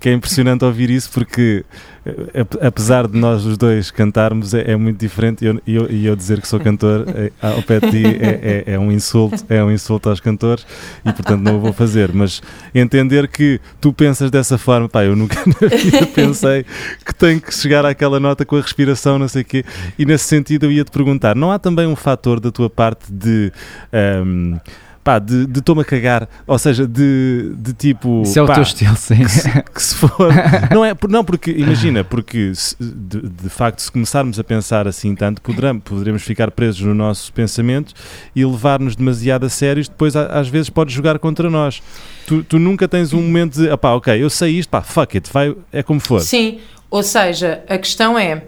que é impressionante ouvir isso porque, eh, ap- apesar de nós os dois cantarmos, é, é muito diferente. E eu, eu, eu dizer que sou cantor eh, ao pé de ti é, é, é um insulto, é um insulto aos cantores e, portanto, não o vou fazer. Mas entender que tu pensas dessa forma, pá, eu nunca na vida pensei que tenho que chegar àquela nota com a respiração, não sei o quê. E nesse sentido, eu ia te perguntar: não há também um fator da tua parte de. ehm, pá, de, de toma a cagar, ou seja, de, de tipo. Isso é o pá, teu estilo, sim. que se, que se for. Não, é, não porque, imagina, porque se- de, de facto, se começarmos a pensar assim tanto, poderemos, poderemos ficar presos no nosso pensamento e levar-nos demasiado a sérios, depois às vezes pode jogar contra nós. Tu, tu nunca tens um momento de, pá, ok, eu sei isto, pá, fuck it, vai, é como for. Sim, ou seja, a questão é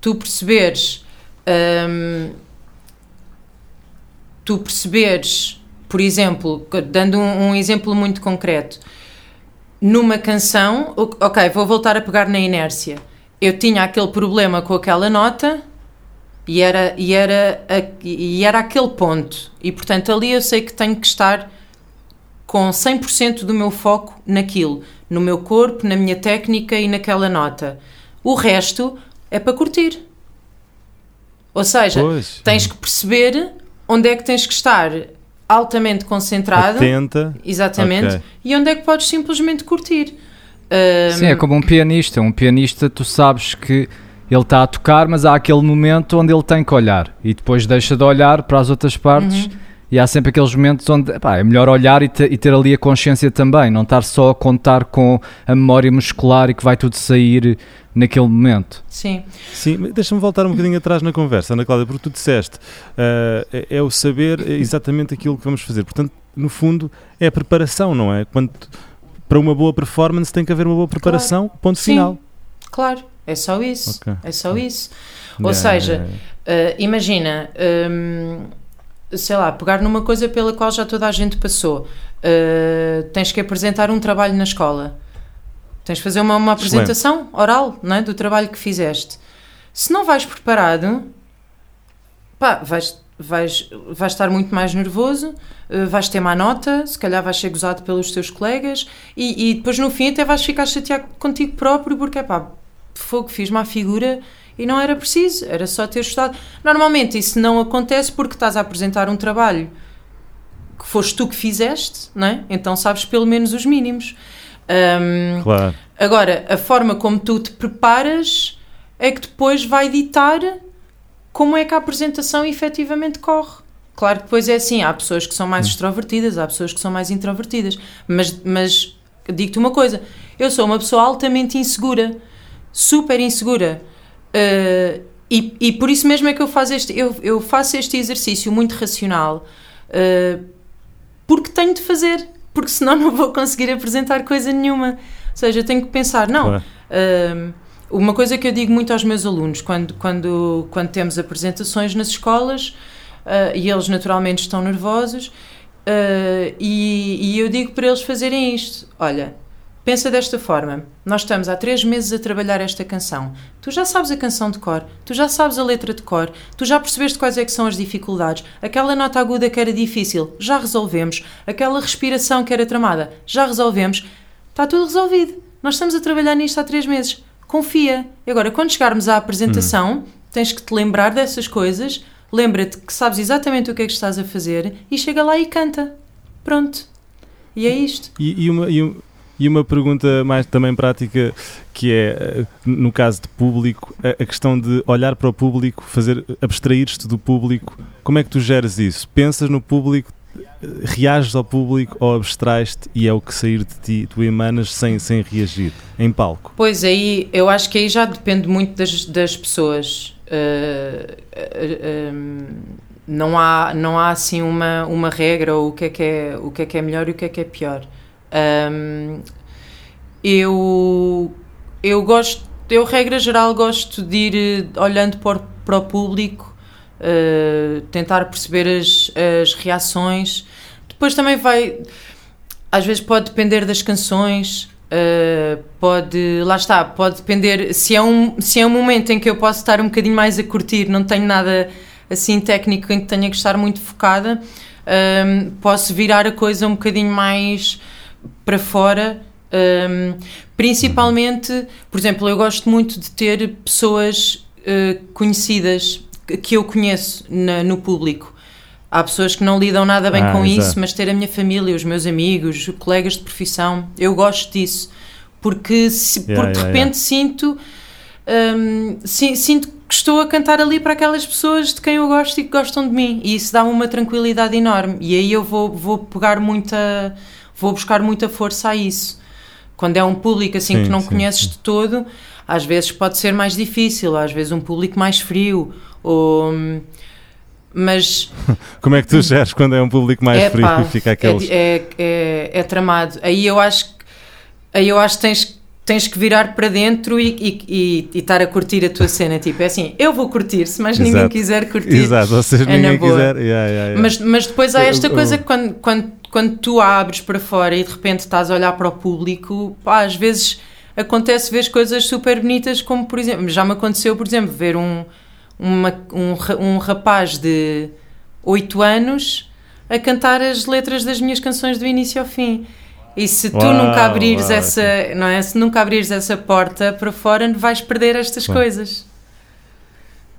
tu perceberes hum, tu perceberes, por exemplo, dando um, um exemplo muito concreto, numa canção, ok, vou voltar a pegar na inércia. Eu tinha aquele problema com aquela nota e era, e era, e era aquele ponto. E portanto ali eu sei que tenho que estar com 100% do meu foco naquilo, no meu corpo, na minha técnica e naquela nota. O resto é para curtir. Ou seja, Pois, tens que perceber onde é que tens que estar altamente concentrado, atenta. exatamente, Ok. e onde é que podes simplesmente curtir. Ahm, Sim, é como um pianista. Um pianista, tu sabes que ele está a tocar, mas há aquele momento onde ele tem que olhar e depois deixa de olhar para as outras partes. E há sempre aqueles momentos onde epá, é melhor olhar e, te- e ter ali a consciência também, não estar só a contar com a memória muscular e que vai tudo sair naquele momento. Sim, Sim, deixa-me voltar um bocadinho atrás na conversa, Ana Cláudia, porque tu disseste ah, é, é o saber exatamente aquilo que vamos fazer. Portanto, no fundo, é a preparação, não é? Quando, para uma boa performance tem que haver uma boa preparação, ponto Sim. final. claro, é só isso. Ok. É só isso. Ou seja. Uh, imagina, hum, sei lá, pegar numa coisa pela qual já toda a gente passou. Uh, tens que apresentar um trabalho na escola. Tens de fazer uma, uma apresentação oral não é? do trabalho que fizeste. Se não vais preparado, pá, vais, vais, vais estar muito mais nervoso, uh, vais ter má nota, se calhar vais ser gozado pelos teus colegas e, e depois no fim até vais ficar chateado contigo próprio porque, é pá, fogo, fiz má figura e não era preciso, era só ter estudado. Normalmente isso não acontece porque estás a apresentar um trabalho que foste tu que fizeste, não é? Então sabes pelo menos os mínimos. Um, claro. Agora, a forma como tu te preparas é que depois vai ditar como é que a apresentação efetivamente corre. Claro que depois é assim, há pessoas que são mais hum. extrovertidas, há pessoas que são mais introvertidas, mas, mas digo-te uma coisa, eu sou uma pessoa altamente insegura, super insegura, uh, e, e por isso mesmo é que eu faço este, eu, eu faço este exercício muito racional, uh, porque tenho de fazer, porque senão não vou conseguir apresentar coisa nenhuma. Ou seja, eu tenho que pensar, não. Uh, uma coisa que eu digo muito aos meus alunos quando, quando, quando temos apresentações nas escolas e eles naturalmente estão nervosos, e, e eu digo para eles fazerem isto: olha, pensa desta forma. Nós estamos há três meses a trabalhar esta canção. Tu já sabes a canção de cor, tu já sabes a letra de cor, tu já percebeste quais é que são as dificuldades. Aquela nota aguda que era difícil, já resolvemos. Aquela respiração que era tramada, já resolvemos. Está tudo resolvido. Nós estamos a trabalhar nisto há três meses confia. E agora, quando chegarmos à apresentação, uhum. tens que te lembrar dessas coisas, lembra-te que sabes exatamente o que é que estás a fazer e chega lá e canta. Pronto. E é isto. E, e uma. E e uma pergunta mais também prática, que é, no caso de público, a, questão de olhar para o público, fazer abstrair-te do público. Como é que tu geres isso? Pensas no público, reages ao público ou abstrais-te e é o que sair de ti, tu emanas sem, sem reagir, em palco? Pois aí, eu acho que aí já depende muito das, das pessoas. Uh, uh, uh, não há, não há assim uma, uma regra ou o que, é que é, o que é que é melhor e o que é que é pior. Um, eu, eu gosto, eu regra geral gosto de ir olhando para, para o público uh, tentar perceber as, as reações. Depois também vai, às vezes pode depender das canções, uh, pode, lá está, pode depender, se é, um, se é um momento em que eu posso estar um bocadinho mais a curtir, não tenho nada assim técnico em que tenha que estar muito focada, um, posso virar a coisa um bocadinho mais para fora. Um, principalmente, por exemplo, eu gosto muito de ter pessoas uh, conhecidas que eu conheço na, no público. Há pessoas que não lidam nada bem ah, com exato. isso, mas ter a minha família, os meus amigos, colegas de profissão, eu gosto disso. Porque, se, yeah, porque yeah, de repente yeah. sinto, um, sinto que estou a cantar ali para aquelas pessoas de quem eu gosto e que gostam de mim. E isso dá-me uma tranquilidade enorme. E aí eu vou, vou pegar muita. Vou buscar muita força a isso. Quando é um público assim sim, que não sim, conheces sim. de todo, às vezes pode ser mais difícil, às vezes um público mais frio ou, mas como é que tu geres quando é um público mais é, frio e fica é aqueles é, é, é, é, tramado aí eu acho aí eu acho que tens tens que virar para dentro e, e, e, e, estar a curtir a tua cena tipo é assim eu vou curtir se mais ninguém quiser curtir exato ou seja, é ninguém quiser yeah, yeah, yeah. Mas, mas depois há esta coisa que quando, quando, quando tu abres para fora e de repente estás a olhar para o público pá, às vezes acontece ver coisas super bonitas como por exemplo já me aconteceu por exemplo ver um uma, um, um rapaz de 8 anos a cantar as letras das minhas canções do início ao fim. E se tu uau, nunca abrires uau, essa, não é? Se nunca abrires essa porta para fora, vais perder estas coisas.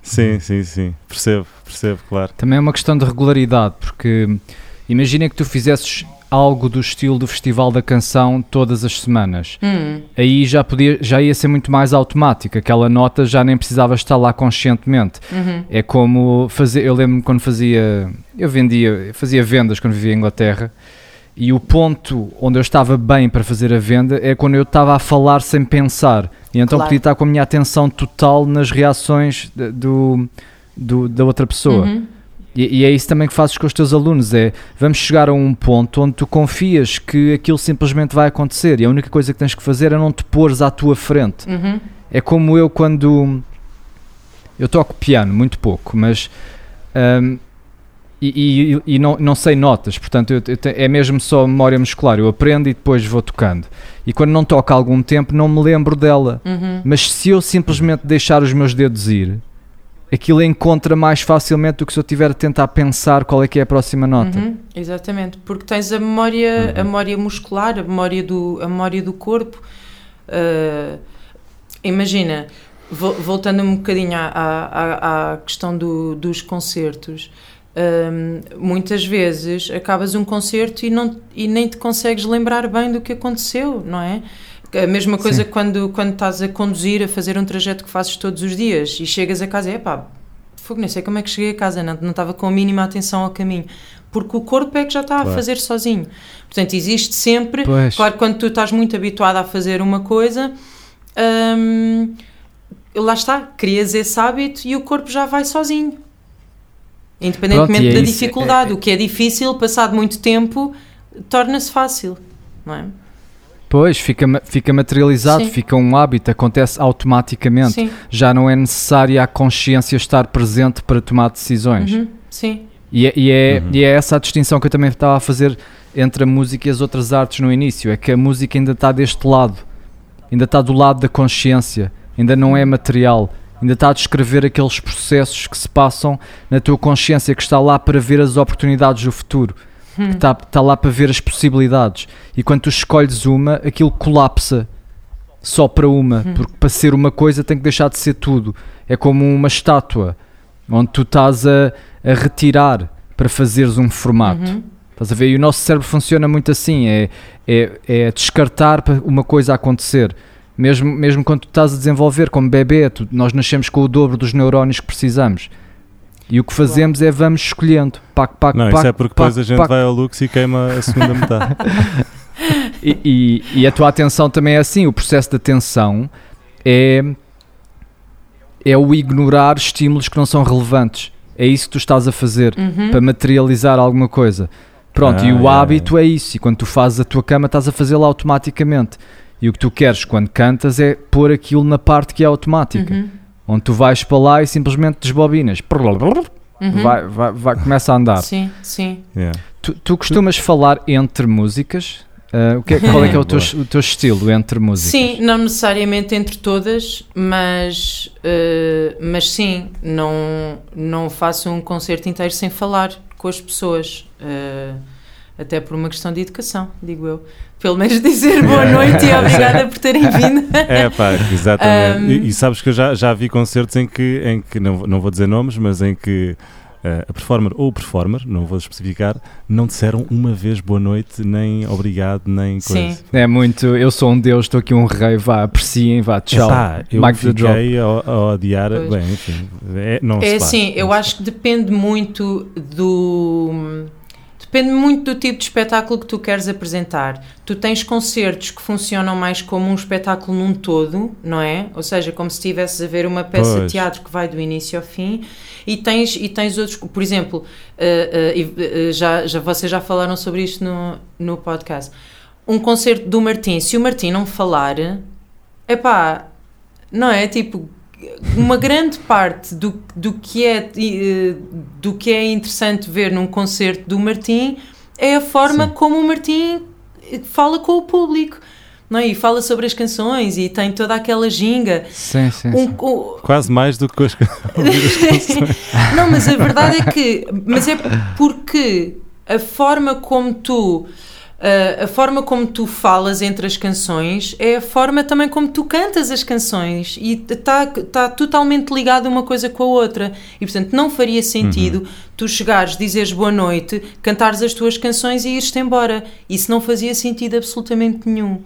Sim, sim, sim. Percebo, percebo, claro. Também é uma questão de regularidade, porque imagina que tu fizesses algo do estilo do Festival da Canção todas as semanas. Hum. Aí já, podia, já ia ser muito mais automático, aquela nota já nem precisava estar lá conscientemente. Uhum. É como fazer, eu lembro-me quando fazia, eu vendia, fazia vendas quando vivia em Inglaterra. E o ponto onde eu estava bem para fazer a venda é quando eu estava a falar sem pensar. E então claro. podia estar com a minha atenção total nas reações do, do da outra pessoa. Uhum. E, e, é isso também que fazes com os teus alunos, é vamos chegar a um ponto onde tu confias que aquilo simplesmente vai acontecer e a única coisa que tens que fazer é não te pôres à tua frente. Uhum. É como eu quando eu toco piano muito pouco, mas um, e, e, e não, não sei notas, portanto eu, eu é mesmo só memória muscular. Eu aprendo e depois vou tocando. E quando não toco há algum tempo, não me lembro dela. Uhum. Mas se eu simplesmente deixar os meus dedos ir, aquilo encontra mais facilmente do que se eu estiver a tentar pensar qual é que é a próxima nota. Uhum, exatamente, porque tens a memória, a memória muscular, a memória do, a memória do corpo. Uh, imagina, vo- voltando um bocadinho à, à, à questão do- dos concertos, muitas vezes acabas um concerto e, não, e nem te consegues lembrar bem do que aconteceu, não é? A mesma coisa Sim. quando, quando estás a conduzir, a fazer um trajeto que fazes todos os dias e chegas a casa e epá, fogo, nem sei como é que cheguei a casa, não, não estava com a mínima atenção ao caminho. Porque o corpo é que já está a Claro. fazer sozinho. Portanto, existe sempre. Pois. Claro, quando tu estás muito habituado a fazer uma coisa, hum, lá está, crias esse hábito e o corpo já vai sozinho. Independentemente Pronto, é da isso, dificuldade. é- O que é difícil, passado muito tempo, torna-se fácil. Não é? Pois, fica, fica materializado, Sim. fica um hábito, acontece automaticamente. Sim. Já não é necessária a consciência estar presente para tomar decisões. Uhum, sim. E, é, e, é, Uhum. e é essa a distinção que eu também estava a fazer entre a música e as outras artes no início. É que a música ainda está deste lado, ainda está do lado da consciência, ainda não é material, ainda está a descrever aqueles processos que se passam na tua consciência, que está lá para ver as oportunidades do futuro, Hum. que está, está lá para ver as possibilidades. E quando tu escolhes uma, aquilo colapsa só para uma, Hum. porque para ser uma coisa tem que deixar de ser tudo. É como uma estátua, onde tu estás a, a retirar para fazeres um formato. Uhum. Estás a ver? E o nosso cérebro funciona muito assim: é, é, é descartar para uma coisa acontecer. Mesmo, mesmo quando tu estás a desenvolver como bebê, tu- nós nascemos com o dobro dos neurónios que precisamos. E o que fazemos é vamos escolhendo. Pac, pac, Não, pac, isso é porque pac, depois a gente pac. vai ao Lux e queima a segunda metade. E, e, e a tua atenção também é assim. O processo de atenção é, é o ignorar estímulos que não são relevantes. É isso que tu estás a fazer Uhum. para materializar alguma coisa. Pronto, Ah, e o é, hábito é isso. E quando tu fazes a tua cama, estás a fazê-la automaticamente. E o que tu queres quando cantas é pôr aquilo na parte que é automática. Uhum. Onde tu vais para lá e simplesmente desbobinas. Uhum. Vai, vai, vai, começa a andar. Sim, sim. Yeah. Tu, tu costumas falar entre músicas? O que é- qual é que é o teu, o teu estilo entre músicas? Sim, não necessariamente entre todas, mas, eh, mas sim, não, não faço um concerto inteiro sem falar com as pessoas. eh, até por uma questão de educação, digo eu. Pelo menos dizer boa noite e obrigada por terem vindo. É pá, exatamente. Um, E, e sabes que eu já, já vi concertos em que, em que não, vou- não vou dizer nomes, mas em que eh, a performer ou o performer, não vou especificar, não disseram uma vez boa noite, nem obrigado, nem Sim. coisa. É muito, eu sou um deus, estou aqui um rei, vá, apreciem, vá, tchau. Epá, eu Mic the drop. fiquei a, a odiar, Pois. bem, enfim, é, não se É assim, eu não se acho que depende muito do. Depende muito do tipo de espetáculo que tu queres apresentar. Tu tens concertos que funcionam mais como um espetáculo num todo, não é? Ou seja, como se estivesses a ver uma peça Pois. de teatro que vai do início ao fim. E tens, e tens outros, por exemplo, eh, e, eh, já, já, vocês já falaram sobre isto no, no podcast. Um concerto do Martim, se o Martim não falar, epá, não é? Tipo, uma grande parte do, do, que é, eh, do que é interessante ver num concerto do Martim é a forma Sim. como o Martim eh, fala com o público. Não é? E fala sobre as canções e tem toda aquela ginga. Sim, sim, Um- sim. o- Quase mais do que as, canções. não, mas a verdade é que. Mas é porque a forma como tu. Ah, a forma como tu falas entre as canções é a forma também como tu cantas as canções e está tá totalmente ligado uma coisa com a outra. E portanto não faria sentido tu chegares, dizeres boa noite cantares as tuas canções e ires-te embora. Isso não fazia sentido absolutamente nenhum.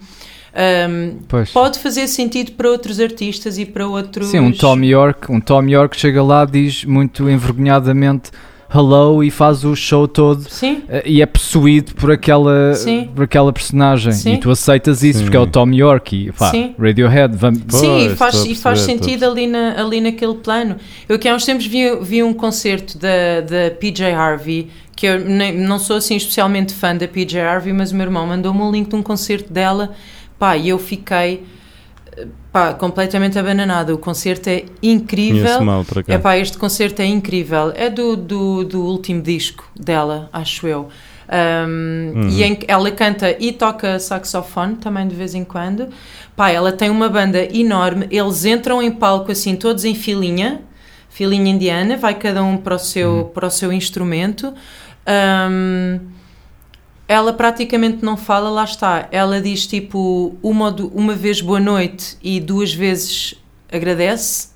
Pois. pode fazer sentido para outros artistas e para outros Sim, um Tom York, um Tom York chega lá, diz muito envergonhadamente hello e faz o show todo sim, eh, e é possuído por aquela, Sim. por aquela personagem. Sim. E tu aceitas isso Sim. porque é o Tom York e pá, Sim. Radiohead, vamos. Sim, e faz, e faz sentido ali, na, ali naquele plano. Eu aqui há uns tempos vi, vi um concerto da, da PJ Harvey, que eu nem- não sou assim especialmente fã da PJ Harvey, mas o meu irmão mandou-me um link de um concerto dela, pá, e eu fiquei pá, completamente abananada. O concerto é incrível. Mal, por É pá, este concerto é incrível. É do, do, do último disco dela, acho eu. Um, Uhum. E em ela canta e toca saxofone também de vez em quando. Pá, ela tem uma banda enorme. Eles entram em palco assim, todos em filinha, filinha indiana, vai cada um para o seu, para o seu instrumento. Um, ela praticamente não fala, lá está. Ela diz tipo uma, uma vez boa noite e duas vezes agradece,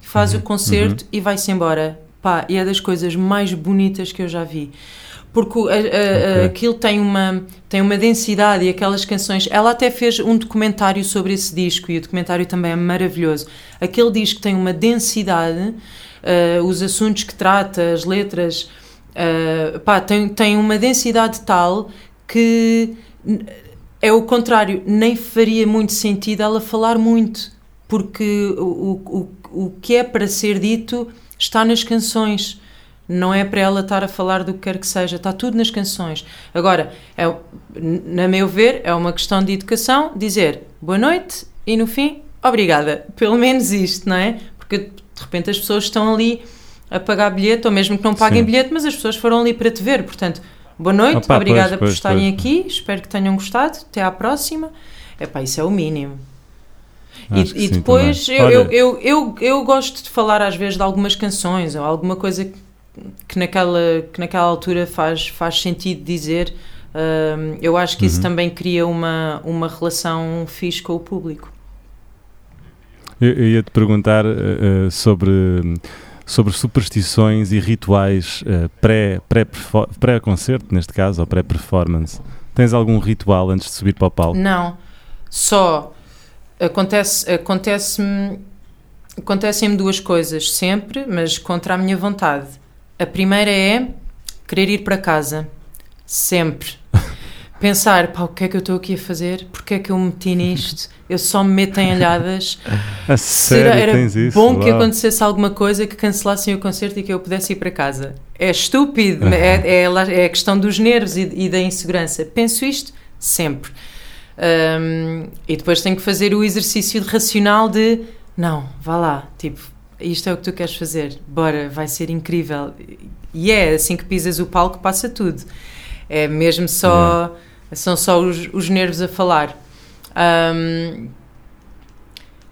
faz o concerto e vai-se embora. Pá, e é das coisas mais bonitas que eu já vi. Porque a- a- a- Ok. aquilo tem uma, tem uma densidade e aquelas canções. Ela até fez um documentário sobre esse disco e o documentário também é maravilhoso. Aquele disco tem uma densidade, eh, os assuntos que trata, as letras. Uh, pá, tem, tem uma densidade tal que é o contrário, nem faria muito sentido ela falar muito, porque o, o, o, que é para ser dito está nas canções. Não é para ela estar a falar do que quer que seja, está tudo nas canções. Agora, é, na meu ver, é uma questão de educação dizer boa noite e no fim, obrigada. Pelo menos isto, não é? Porque de repente as pessoas estão ali a pagar bilhete, ou mesmo que não paguem Sim. bilhete, mas as pessoas foram ali para te ver. Portanto, boa noite, Opa, obrigada pois, por pois, estarem pois. aqui, espero que tenham gostado. Até à próxima. Epá, isso é o mínimo. E, e depois eu, eu, eu, eu, eu gosto de falar às vezes de algumas canções ou alguma coisa que, que, naquela, que naquela altura faz, faz sentido dizer. Eu acho que isso Uhum. também cria uma, uma relação fixe com o público. Eu, eu ia te perguntar eh, sobre, sobre superstições e rituais eh, pré- pré-perfo- pré-concerto, neste caso, ou pré-performance. Tens algum ritual antes de subir para o palco? Não, só acontece, acontece-me acontecem-me duas coisas sempre, mas contra a minha vontade. A primeira é querer ir para casa, sempre. Pensar, pá, o que é que eu estou aqui a fazer? Porquê é que eu me meti nisto? Eu só me meto em alhadas. A Será, sério, era tens isso? bom que acontecesse alguma coisa que cancelassem o concerto e que eu pudesse ir para casa. É estúpido, é, é, lá- é a questão dos nervos e, e da insegurança. Penso isto sempre. Hum, e depois tenho que fazer o exercício racional de não, vá lá, tipo, isto é o que tu queres fazer, bora, vai ser incrível. E é assim que pisas o palco, passa tudo. É mesmo só, são só os, os nervos a falar. Hum,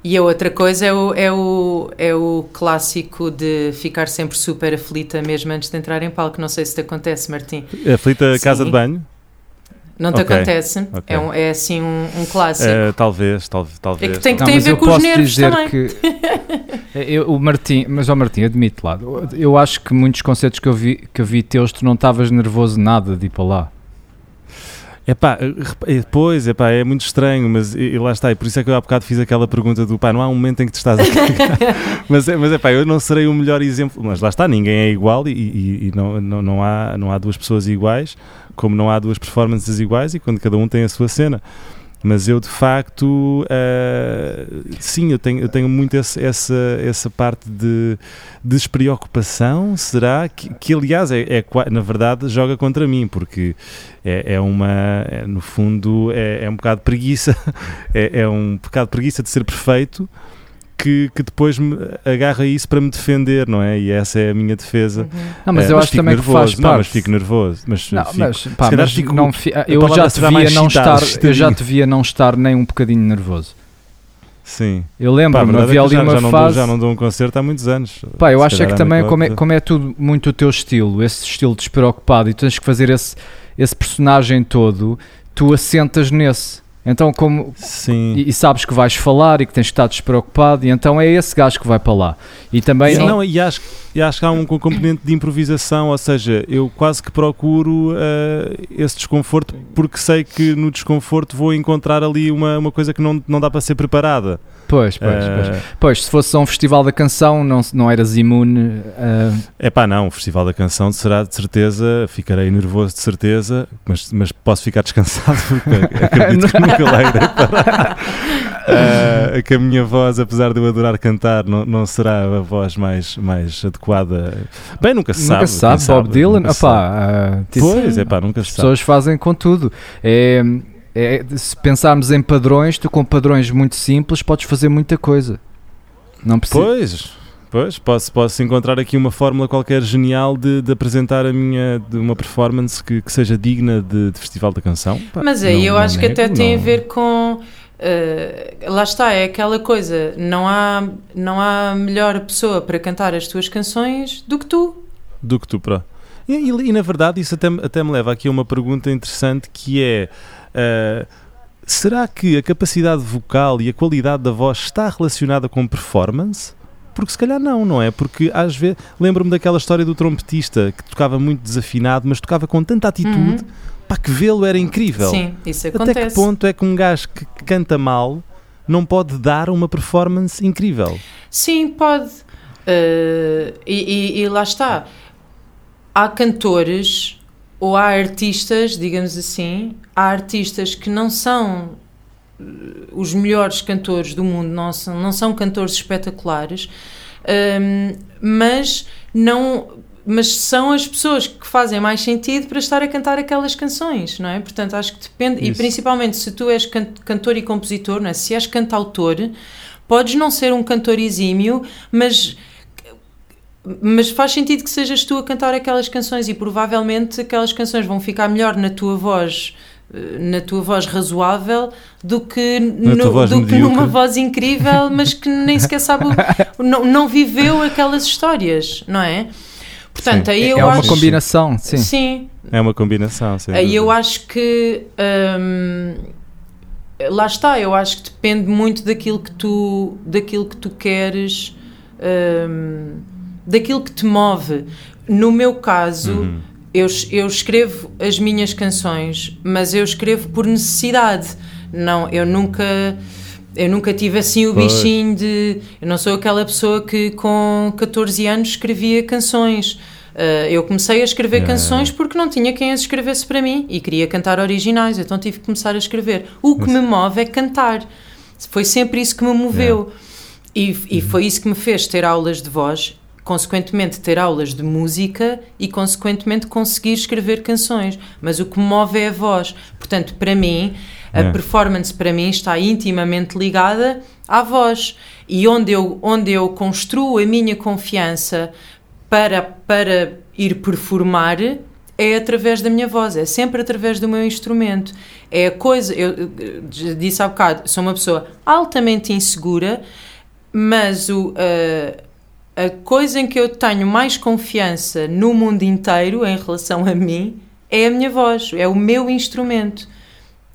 e a outra coisa é o, é, o, é o clássico de ficar sempre super aflita mesmo antes de entrar em palco. Não sei se te acontece, Martim. Aflita casa Sim. de banho? Não te Ok, acontece? ok. É, um- é assim um, um clássico. Eh, talvez, tal, talvez. É que tem que tem a ver com os nervos dizer também. que eu, o Martim, mas ó Martim, admite lá, eu acho que muitos concertos que eu vi, que eu vi teus, tu não estavas nervoso nada de ir para lá. Epá, eh, repa- eh, pois, epá, é muito estranho, mas e, e lá está, e por isso é que eu há bocado fiz aquela pergunta do pá, não há um momento em que te estás a cagar. mas, é- mas epá, eu não serei o melhor exemplo, mas lá está, ninguém é igual e, e- e não, não, não, há, não há duas pessoas iguais, como não há duas performances iguais e quando cada um tem a sua cena. Mas eu de facto, eh, sim, eu tenho, eu tenho muito esse- essa, essa parte de despreocupação, será? Que, que aliás, é, é na verdade, joga contra mim, porque é, é uma, é, no fundo, é, é um bocado preguiça, é, é um bocado preguiça de ser perfeito que, que depois me agarra isso para me defender, não é? E essa é a minha defesa. Uhum. Não, mas Eh, eu acho fico também nervoso. que faz Não, parte. mas fico nervoso. Mas, Não, fico- mas, pá, mas fico- não fi- a eu já te será via mais não estar, eu já excitadinho. te via não estar nem um bocadinho nervoso. Sim. Eu lembro-me, havia é que ali já, uma já, não fase. dou, já não dou um concerto há muitos anos. Pá, eu acho é que também, naquela como é, como é tudo muito o teu estilo, esse estilo despreocupado, e tu tens que fazer esse, esse personagem todo, tu assentas nesse. Então, como. Sim. E, e sabes que vais falar e que tens que estar despreocupado, e então é esse gajo que vai para lá. E também. Não- não, e, acho, e acho que há um componente de improvisação, ou seja, eu quase que procuro eh, esse desconforto porque sei que no desconforto vou encontrar ali uma, uma coisa que não, não dá para ser preparada. Pois, pois, Eh, pois. Pois, se fosse um festival da canção, não, não eras imune. É pá, não, o Festival da Canção será de certeza, ficarei nervoso de certeza, mas, mas posso ficar descansado porque acredito que nunca lá irei parar. Ah, que a minha voz, apesar de eu adorar cantar, não, não será a voz mais, mais adequada. Bem, nunca se sabe. nunca se sabe, Bob Dylan. nunca se opá, Pois, é pá, nunca as se sabe. pessoas fazem com tudo. É, é, se pensarmos em padrões, tu com padrões muito simples podes fazer muita coisa. Não precisa. Pois, pois posso, posso encontrar aqui uma fórmula qualquer genial de, de apresentar a minha de uma performance que, que seja digna de, de Festival da Canção. Pá, Mas aí não- eu não acho que nego, até tem a não- ver com. eh, lá está, é aquela coisa. Não há, não há melhor pessoa para cantar as tuas canções do que tu. do que tu para. E, e- e, na verdade isso até, até me leva aqui a uma pergunta interessante que é ah, será que a capacidade vocal e a qualidade da voz está relacionada com performance? Porque se calhar não, não é? Porque às vezes lembro-me daquela história do trompetista que tocava muito desafinado, mas tocava com tanta atitude Uhum. para que vê-lo era incrível. Sim, isso Até acontece. que ponto é que um gajo que canta mal não pode dar uma performance incrível? Sim, pode. Eh, e, e- e lá está. Há cantores ou há artistas, digamos assim, há artistas que não são eh, os melhores cantores do mundo, não são, não são cantores espetaculares, ehm, mas não. Mas são as pessoas que fazem mais sentido para estar a cantar aquelas canções, não é? Portanto, acho que depende, e Isso. principalmente se tu és can- cantor e compositor, não é? Se és cantautor, podes não ser um cantor exímio, mas mas faz sentido que sejas tu a cantar aquelas canções e provavelmente aquelas canções vão ficar melhor na tua voz eh, na tua voz razoável do que, no- voz do que numa voz incrível mas que nem sequer sabe o- não, não viveu aquelas histórias não é? portanto Sim. aí é eu é uma acho combinação, sim. sim É uma combinação. Aí eu acho que hum, lá está, eu acho que depende muito daquilo que tu, daquilo que tu queres, hum, daquilo que te move. No meu caso, Uhum. eu, eu escrevo as minhas canções, mas eu escrevo por necessidade. Não, eu nunca. Eu nunca tive assim o Pois. bichinho de. Eu não sou aquela pessoa que com 14 anos escrevia canções. Uh, eu comecei a escrever Yeah, canções porque não tinha quem as escrevesse para mim e queria cantar originais, então tive que começar a escrever. O que me move é cantar. Foi sempre isso que me moveu. E, e foi isso que me fez ter aulas de voz, consequentemente ter aulas de música e consequentemente conseguir escrever canções. Mas o que move é a voz. Portanto, para mim, a Yeah. performance para mim está intimamente ligada à voz. E onde eu, onde eu construo a minha confiança para, para ir performar é através da minha voz, é sempre através do meu instrumento. É a coisa, eu, disse há bocado, sou uma pessoa altamente insegura, mas o, a, a coisa em que eu tenho mais confiança no mundo inteiro em relação a mim é a minha voz, é o meu instrumento.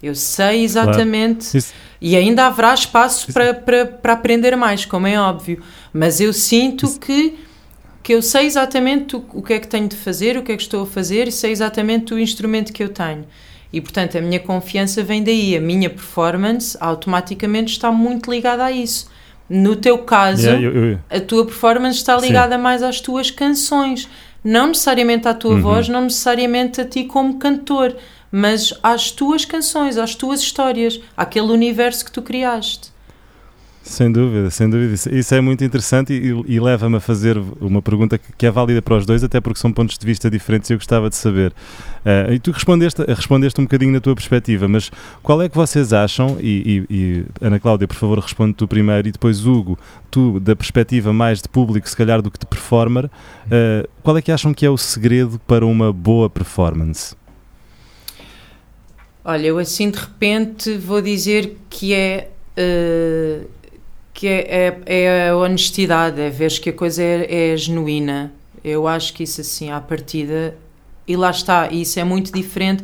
Eu sei exatamente. Isso- E ainda haverá espaço para, para, para aprender mais, como é óbvio. Mas eu sinto que, que eu sei exatamente o, o que é que tenho de fazer, o que é que estou a fazer e sei exatamente o instrumento que eu tenho. E portanto a minha confiança vem daí. A minha performance automaticamente está muito ligada a isso. No teu caso, Yeah, eu- eu- a tua performance está Sim. ligada mais às tuas canções. Não necessariamente à tua Uhum. voz, não necessariamente a ti como cantor, mas às tuas canções, às tuas histórias, àquele universo que tu criaste. Sem dúvida, sem dúvida. Isso, é muito interessante e, e leva-me a fazer uma pergunta que, que é válida para os dois, até porque são pontos de vista diferentes e eu gostava de saber. Eh, e tu respondeste, respondeste um bocadinho na tua perspectiva, mas qual é que vocês acham, e, e- e, Ana Cláudia, por favor, responde tu primeiro, e depois Hugo, tu da perspectiva mais de público, se calhar, do que de performer, eh, qual é que acham que é o segredo para uma boa performance? Olha, eu assim de repente vou dizer que é. eh, que é, é, é a honestidade, é ver que a coisa é, é genuína. Eu acho que isso assim, à partida. E lá está, isso é muito diferente.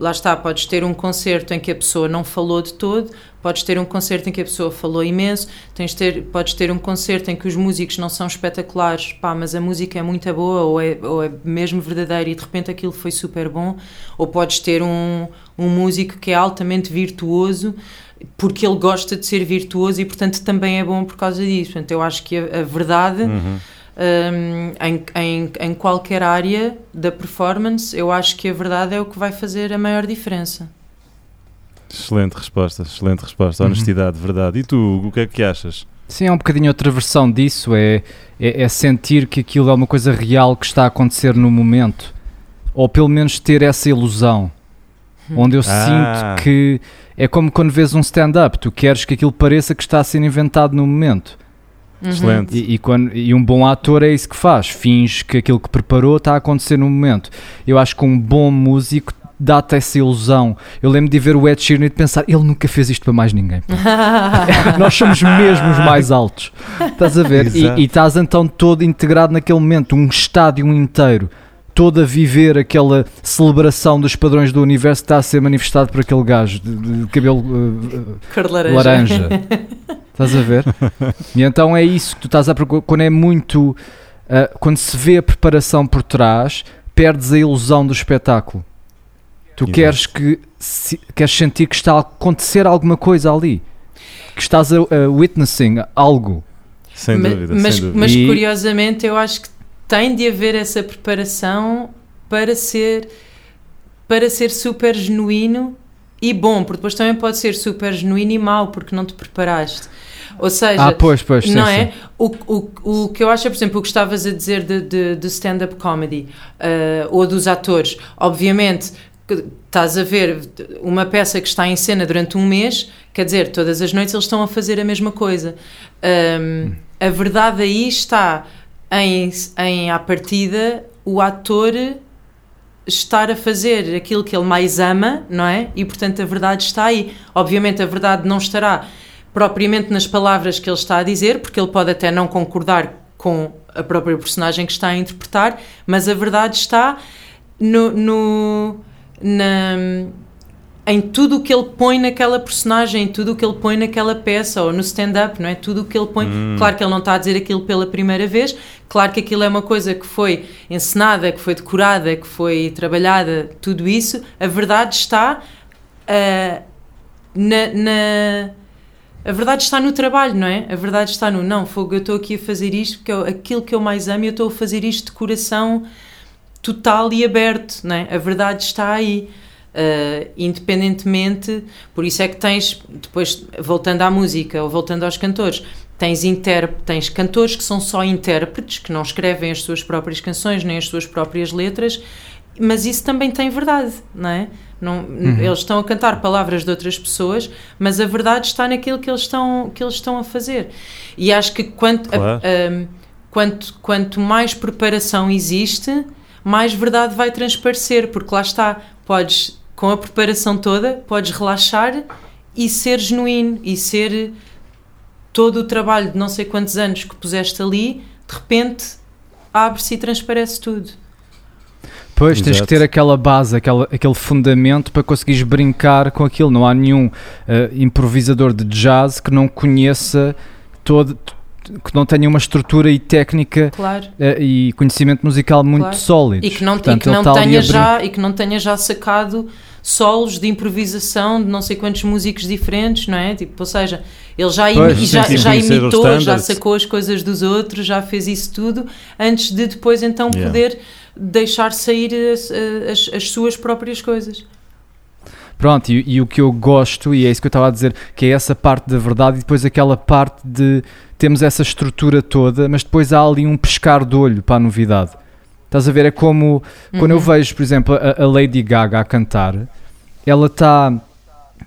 Lá está, podes ter um concerto em que a pessoa não falou de todo, podes ter um concerto em que a pessoa falou imenso, tens ter, podes ter um concerto em que os músicos não são espetaculares, pá, mas a música é muito boa ou é, ou é mesmo verdadeira e de repente aquilo foi super bom, ou podes ter um, um músico que é altamente virtuoso porque ele gosta de ser virtuoso e portanto também é bom por causa disso. Portanto, eu acho que a, a verdade Uhum. Hum, em, em, em qualquer área da performance, eu acho que a verdade é o que vai fazer a maior diferença. Excelente resposta, excelente resposta. Uhum. Honestidade, verdade. E tu, Hugo, o que é que achas? Sim, é um bocadinho outra versão disso, é, é, é sentir que aquilo é uma coisa real que está a acontecer no momento, ou pelo menos ter essa ilusão. onde eu Ah. sinto que é como quando vês um stand-up, tu queres que aquilo pareça que está a ser inventado no momento. Uhum. Excelente. E, e quando- e um bom ator é isso que faz, finge que aquilo que preparou está a acontecer no momento. Eu acho que um bom músico dá-te essa ilusão. Eu lembro de ver o Ed Sheeran e de pensar, ele nunca fez isto para mais ninguém. Nós somos mesmo os mais altos. Estás a ver? E, e estás então todo integrado naquele momento, um estádio inteiro. Todo a viver aquela celebração dos padrões do universo que está a ser manifestado por aquele gajo de, de cabelo uh, uh, Cor de laranja. laranja. Estás a ver? E então é isso que tu estás a procurar. Quando é muito. ah, quando se vê a preparação por trás, perdes a ilusão do espetáculo. Tu Exato. queres que se- queres sentir que está a acontecer alguma coisa ali. Que estás a, a witnessing algo. Sem dúvida, mas, sem dúvida. mas E- curiosamente eu acho que tem de haver essa preparação para ser para ser super genuíno e bom, porque depois também pode ser super genuíno e mau porque não te preparaste. Ou seja, Ah, pois, pois, sim, não sim. é? O, o, o que eu acho é, por exemplo, o que estavas a dizer de, de, de stand-up comedy ah, ou dos atores. Obviamente, estás a ver uma peça que está em cena durante um mês, quer dizer, todas as noites eles estão a fazer a mesma coisa. Ahm, a verdade aí está em, em, à partida, o ator estar a fazer aquilo que ele mais ama, não é? E portanto a verdade está aí. Obviamente a verdade não estará propriamente nas palavras que ele está a dizer, porque ele pode até não concordar com a própria personagem que está a interpretar, mas a verdade está no, no- na, em tudo o que ele põe naquela personagem, em tudo o que ele põe naquela peça ou no stand-up, não é? Tudo o que ele põe. Claro que ele não está a dizer aquilo pela primeira vez, claro que aquilo é uma coisa que foi encenada, que foi decorada, que foi trabalhada, tudo isso. A verdade está ah, na, na- A verdade está no trabalho, não é? A verdade está no não, fogo, eu estou aqui a fazer isto porque é aquilo que eu mais amo e eu estou a fazer isto de coração total e aberto, não é? A verdade está aí. Uh, independentemente, por isso é que tens, depois voltando à música ou voltando aos cantores, tens, inter, tens cantores que são só intérpretes, que não escrevem as suas próprias canções nem as suas próprias letras, mas isso também tem verdade, não é? Não, Eles estão a cantar palavras de outras pessoas, mas a verdade está naquilo que eles estão, que eles estão a fazer. E acho que quanto, a- Claro. um, quanto, quanto mais preparação existe, mais verdade vai transparecer, porque lá está, podes, com a preparação toda, podes relaxar e ser genuíno e ser todo o trabalho de não sei quantos anos que puseste ali, de repente abre-se e transparece tudo. Pois, tens Exato. que ter aquela base, aquela, aquele fundamento para conseguires brincar com aquilo. Não há nenhum eh, improvisador de jazz que não conheça todo, que não tenha uma estrutura e técnica Claro. eh, e conhecimento musical muito Claro. sólidos. E que não, e Portanto, que ele não tenha já, e que não tenha já sacado solos de improvisação de não sei quantos músicos diferentes, não é? Tipo, ou seja, ele já, imi- Pois, e já, já imitou, já sacou as coisas dos outros, já fez isso tudo, antes de depois então Yeah. poder deixar sair as, as, as suas próprias coisas. Pronto, e, e o que eu gosto, e é isso que eu estava a dizer, que é essa parte da verdade e depois aquela parte de temos essa estrutura toda, mas depois há ali um pescar de olho para a novidade. Estás a ver? É como quando eu Uhum. vejo, por exemplo, a, a Lady Gaga a cantar, ela está.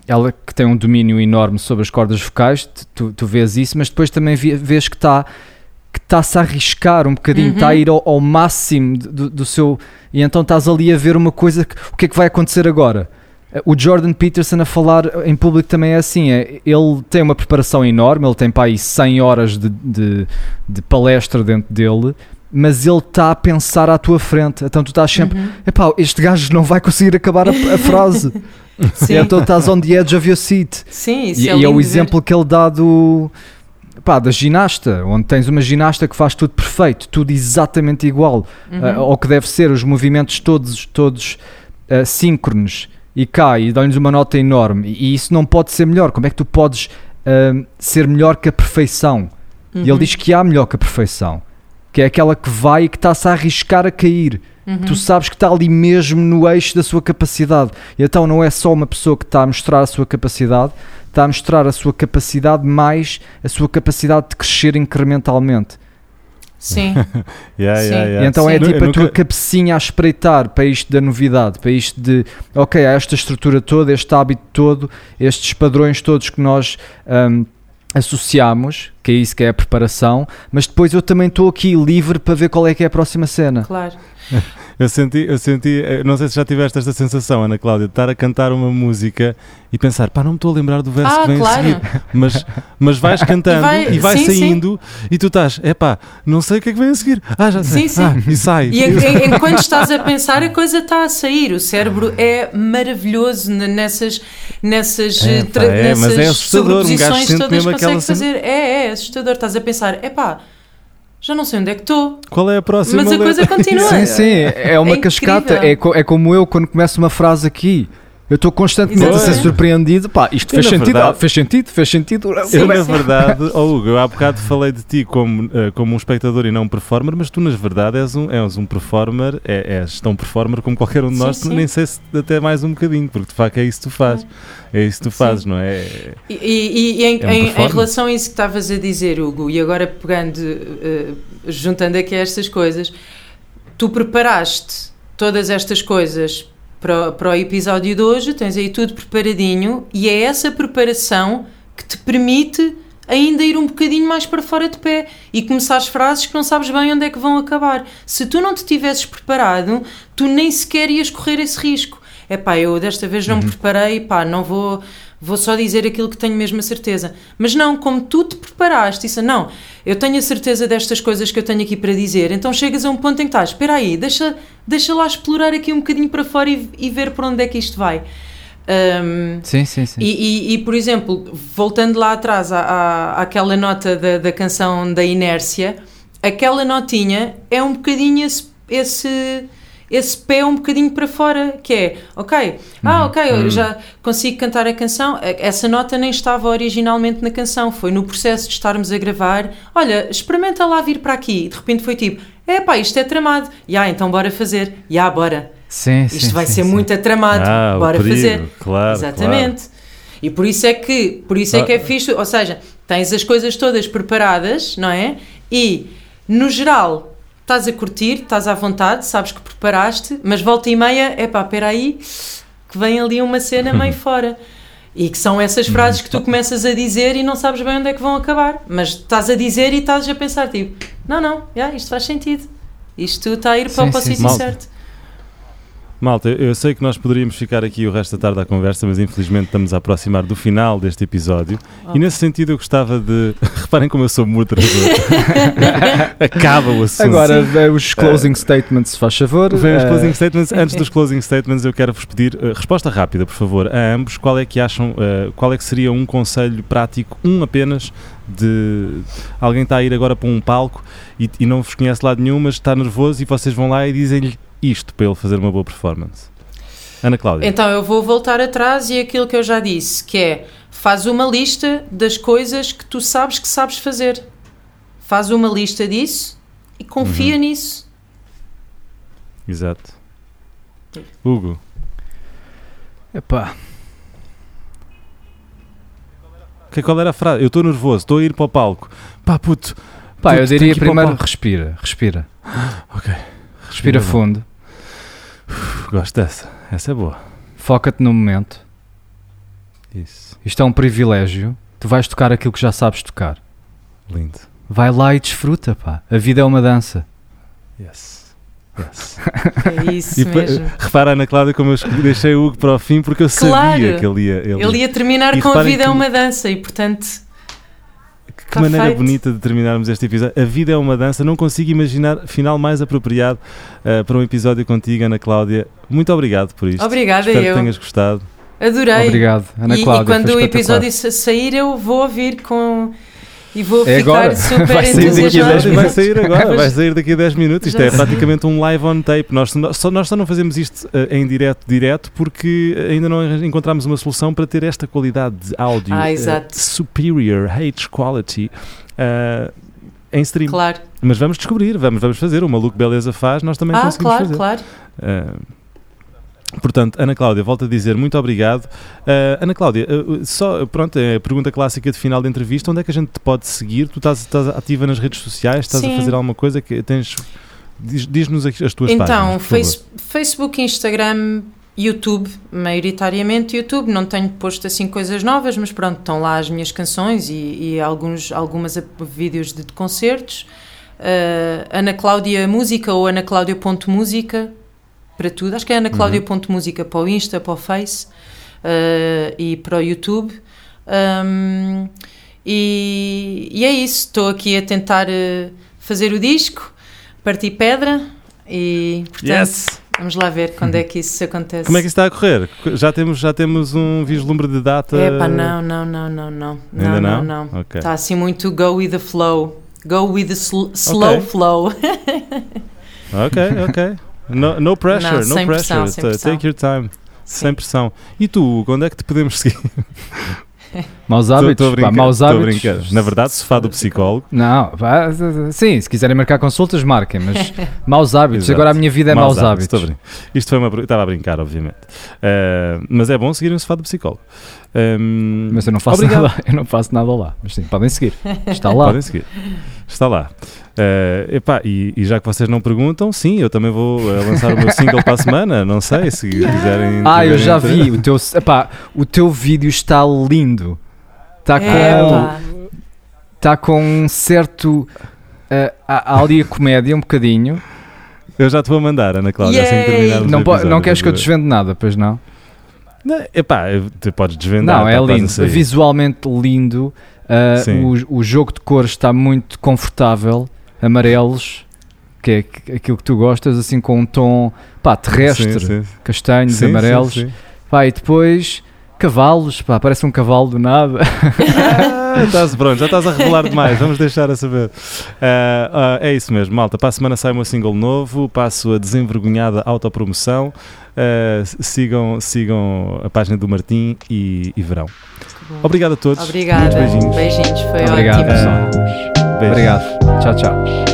Ela que tem um domínio enorme sobre as cordas vocais, tu- tu, vês isso, mas depois também vês que está que está-se a arriscar um bocadinho, está a Uhum. ir ao, ao máximo do, do seu. E então estás ali a ver uma coisa. Que, o que é que vai acontecer agora? O Jordan Peterson a falar em público também é assim: é, ele tem uma preparação enorme, ele tem para aí 100 horas de, de, de palestra dentro dele, mas ele está a pensar à tua frente. Então tu estás sempre, Uhum. epá, este gajo não vai conseguir acabar a, a frase. Sim, então estás on the edge of your seat. sim, isso E, é, e é o ver. exemplo que ele dá do. Pá, da ginasta, onde tens uma ginasta que faz tudo perfeito, tudo exatamente igual Uhum. ah, ao que deve ser, os movimentos todos, todos ah, síncronos e cai e dá-lhes uma nota enorme. E, isso não pode ser melhor. Como é que tu podes ah, ser melhor que a perfeição? E ele Uhum. diz que há melhor que a perfeição, que é aquela que vai e que está-se a arriscar a cair. Uhum. Tu sabes que está ali mesmo no eixo da sua capacidade. E então não é só uma pessoa que está a mostrar a sua capacidade, está a mostrar a sua capacidade mais a sua capacidade de crescer incrementalmente. Sim. Yeah, Sim. yeah, yeah. E então é Nu- tipo a nunca- tua cabecinha a espreitar para isto da novidade, para isto de, ok, há esta estrutura toda, este hábito todo, estes padrões todos que nós hum, associamos, que é isso que é a preparação, mas depois eu também estou aqui livre para ver qual é que é a próxima cena. Claro. Eu senti, eu senti, eh, não sei se já tiveste esta sensação, Ana Cláudia, de estar a cantar uma música e pensar, pá, não me estou a lembrar do verso Ah, que vem a claro. seguir, mas, mas vais cantando E e vai- vai, sim, sim. saindo e tu estás, é pá, não sei o que é que vem a seguir. Ah, já sei. Sim, sim. Ah, e sai. E en- en- enquanto estás a pensar, a coisa está a sair. O cérebro é maravilhoso nessas, nessas, É, eh, pá, é, mas nessas é assustador, um gajo sente mesmo aquela fazer. É, é assustador. Estás a pensar, epá, já não sei onde é que estou. Qual é a próxima Mas a letra? coisa continua. Sim, sim, é uma É cascata, é, co- é como eu quando começo uma frase aqui. Eu estou constantemente a ser surpreendido. Pá, isto fez sentido, verdade- ah, fez sentido, fez sentido. Eu, na verdade, oh Hugo, eu há bocado falei de ti como, eh, como um espectador e não um performer, mas tu, na verdade, és um, és um performer, é, és tão performer como qualquer um de Sim, nós, sim. nem sei se até mais um bocadinho, porque de facto é isso que tu fazes. É isso que tu Sim. fazes, não é? E, e- e em, É um em- relação a isso que estavas a dizer, Hugo, e agora pegando, eh, juntando aqui estas coisas, tu preparaste todas estas coisas para, o- para o episódio de hoje, tens aí tudo preparadinho, e é essa preparação que te permite ainda ir um bocadinho mais para fora de pé e começar as frases que não sabes bem onde é que vão acabar. Se tu não te tivesses preparado, tu nem sequer ias correr esse risco. É pá, eu desta vez não me preparei, pá, não vou, vou só dizer aquilo que tenho mesmo a certeza. Mas não, como tu te preparaste, disse, não, eu tenho a certeza destas coisas que eu tenho aqui para dizer, então chegas a um ponto em que estás, espera aí, deixa, deixa lá explorar aqui um bocadinho para fora e, e ver para onde é que isto vai. Ahm, Sim, sim, sim. e, e- e, por exemplo, voltando lá atrás à, à- àquela nota da, da canção da inércia, aquela notinha é um bocadinho esse, esse, esse pé um bocadinho para fora, que é, ok, ah, ok, eu já consigo cantar a canção, essa nota nem estava originalmente na canção, foi no processo de estarmos a gravar, olha, experimenta lá vir para aqui, e de repente foi tipo, é pá, isto é tramado, já, então bora fazer, já, bora, Sim, isto sim, vai sim, ser sim. muito atramado, Ah, bora perigo, fazer. claro, Exatamente. E por isso é que, por isso é que é fixe, ou seja, tens as coisas todas preparadas, não é? E no geral estás a curtir, estás à vontade, sabes que preparaste, mas volta e meia, é pá, espera aí, que vem ali uma cena meio fora. E que são essas frases que tu começas a dizer e não sabes bem onde é que vão acabar. Mas estás a dizer e estás a pensar, tipo, não, não, já, isto faz sentido. Isto está a ir para, Sim, o sítio certo. Malta, eu sei que nós poderíamos ficar aqui o resto da tarde à conversa, mas infelizmente estamos a aproximar do final deste episódio. Oh. E nesse sentido eu gostava de. Reparem como eu sou moderador. Acaba o assunto. Agora, eh, os closing statements, se faz favor. Vem os Eh, closing statements. Antes dos closing statements, eu quero-vos pedir eh, resposta rápida, por favor, a ambos. Qual é que acham, eh, qual é que seria um conselho prático, um apenas, de alguém está a ir agora para um palco e, e não vos conhece lado nenhum, mas está nervoso e vocês vão lá e dizem-lhe isto para ele fazer uma boa performance. Ana Cláudia. Então eu vou voltar atrás e aquilo que eu já disse, que é faz uma lista das coisas que tu sabes que sabes fazer. Faz uma lista disso e confia nisso. Exato. Hugo. epá, Que, qual era a frase? Eu estou nervoso, estou a ir para o palco. Pá, puto. pá, puto, eu diria primeiro respira, respira. Ok. Respira bem. fundo, Gosto dessa. Essa é boa. foca-te no momento. Isso. Isto é um privilégio. Tu vais tocar aquilo que já sabes tocar. Lindo. Vai lá e desfruta, pá. A vida é uma dança. Yes. Yes. É isso E pa- mesmo. repara, Ana Cláudia, como eu deixei o Hugo para o fim porque eu Claro. sabia que ele ia. Ele, Ele ia terminar E com a vida é que- uma dança e portanto Que Tá maneira feito. bonita de terminarmos este episódio. A vida é uma dança. Não consigo imaginar final mais apropriado eh, para um episódio contigo, Ana Cláudia. Muito obrigado por isto. Obrigada Espero eu. que tenhas gostado. adorei. Obrigado, Ana e, Cláudia. e quando foi o episódio sa- sair eu vou ouvir com e vou É ficar agora. super Vai sair daqui a Esse 10 entusiasmada. episódio vai sair agora, vai sair daqui a 10 minutos. Isto Já é sei. praticamente um live on tape. Nós só, nós só não fazemos isto eh, em direto, direto, porque ainda não encontramos uma solução para ter esta qualidade de áudio Ah, exato. superior, H quality, eh, em stream. Claro. Mas vamos descobrir, vamos, vamos fazer. O Maluco Beleza faz, nós também Ah, conseguimos claro, fazer. claro. Eh, Portanto, Ana Cláudia, volto a dizer muito obrigado. Uh, Ana Cláudia, uh, só, pronto, é a pergunta clássica de final da entrevista: onde é que a gente te pode seguir? Tu estás, estás ativa nas redes sociais? Estás Sim. a fazer alguma coisa que tens. Diz- Diz-nos as tuas Então, páginas. favor. face- Facebook, Instagram, YouTube, maioritariamente YouTube. Não tenho posto assim coisas novas, mas pronto, estão lá as minhas canções e, e alguns algumas vídeos de, de concertos. Uh, Ana Cláudia Música ou Ana Cláudia.música para tudo. Acho que é Ana Cláudia.música para o Insta, para o Face uh, e para o YouTube. Um, e, e é isso, estou aqui a tentar uh, fazer o disco, partir pedra e portanto Yes! vamos lá ver quando é que isso acontece. Como é que isso está a correr? Já temos, já temos um vislumbre de data? Epá, não, não, não, não, não. Ainda não, não? não, Ok. Está assim muito go with the flow. Go with the sl- slow Ok. flow. Ok, ok. No, no pressure, Não, no sem pressure. pressão, sem Ta- pressão. Take your time. Sem Sim. pressão. E tu, Hugo, onde é que te podemos seguir? Maus Tô- tô a hábitos, pá, brincar, maus tô a hábitos. brincar. Na verdade, sofá do psicólogo. Não, vá, sim, se quiserem marcar consultas, marquem, mas maus hábitos. Exato. Agora a minha vida é maus, hábitos. estou a brin- Isto foi uma. Estava a brincar, obviamente. Uh, mas é bom seguirem o sofá do psicólogo. Um, Mas eu não faço obrigado. nada, eu não faço nada lá. Mas sim, podem seguir. Está lá. Podem seguir. Está lá. Uh, epá, e, e já que vocês não perguntam, sim, eu também vou uh, lançar o meu single para a semana. Não sei se quiserem. Ah, eu já vi. O teu, epá, o teu vídeo está lindo. Está com, está com um certo. Uh, há há ali a comédia um bocadinho. Eu já te vou mandar, Ana Cláudia, assim que Yay! terminarmos Não, episódio, não queres que eu desvende nada, pois não? Não, epá, tu podes desvendar. Não, é tá lindo. Visualmente lindo. Uh, o, o jogo de cores está muito confortável. Amarelos, que é aquilo que tu gostas, assim com um tom pá, terrestre, Sim, sim. castanhos, Sim, amarelos. Pá, e depois cavalos, pá, parece um cavalo do nada. Ah, estás pronto, já estás a revelar demais, vamos deixar a saber. Ah, ah, é isso mesmo, malta. Para a semana sai o meu single novo, passo a desenvergonhada autopromoção. Ah, sigam, sigam a página do Martim e, e verão. Obrigado a todos. Obrigada. Muitos beijinhos. Beijinhos, foi Obrigado, ótimo. pessoal. Obrigado. Tchau, tchau.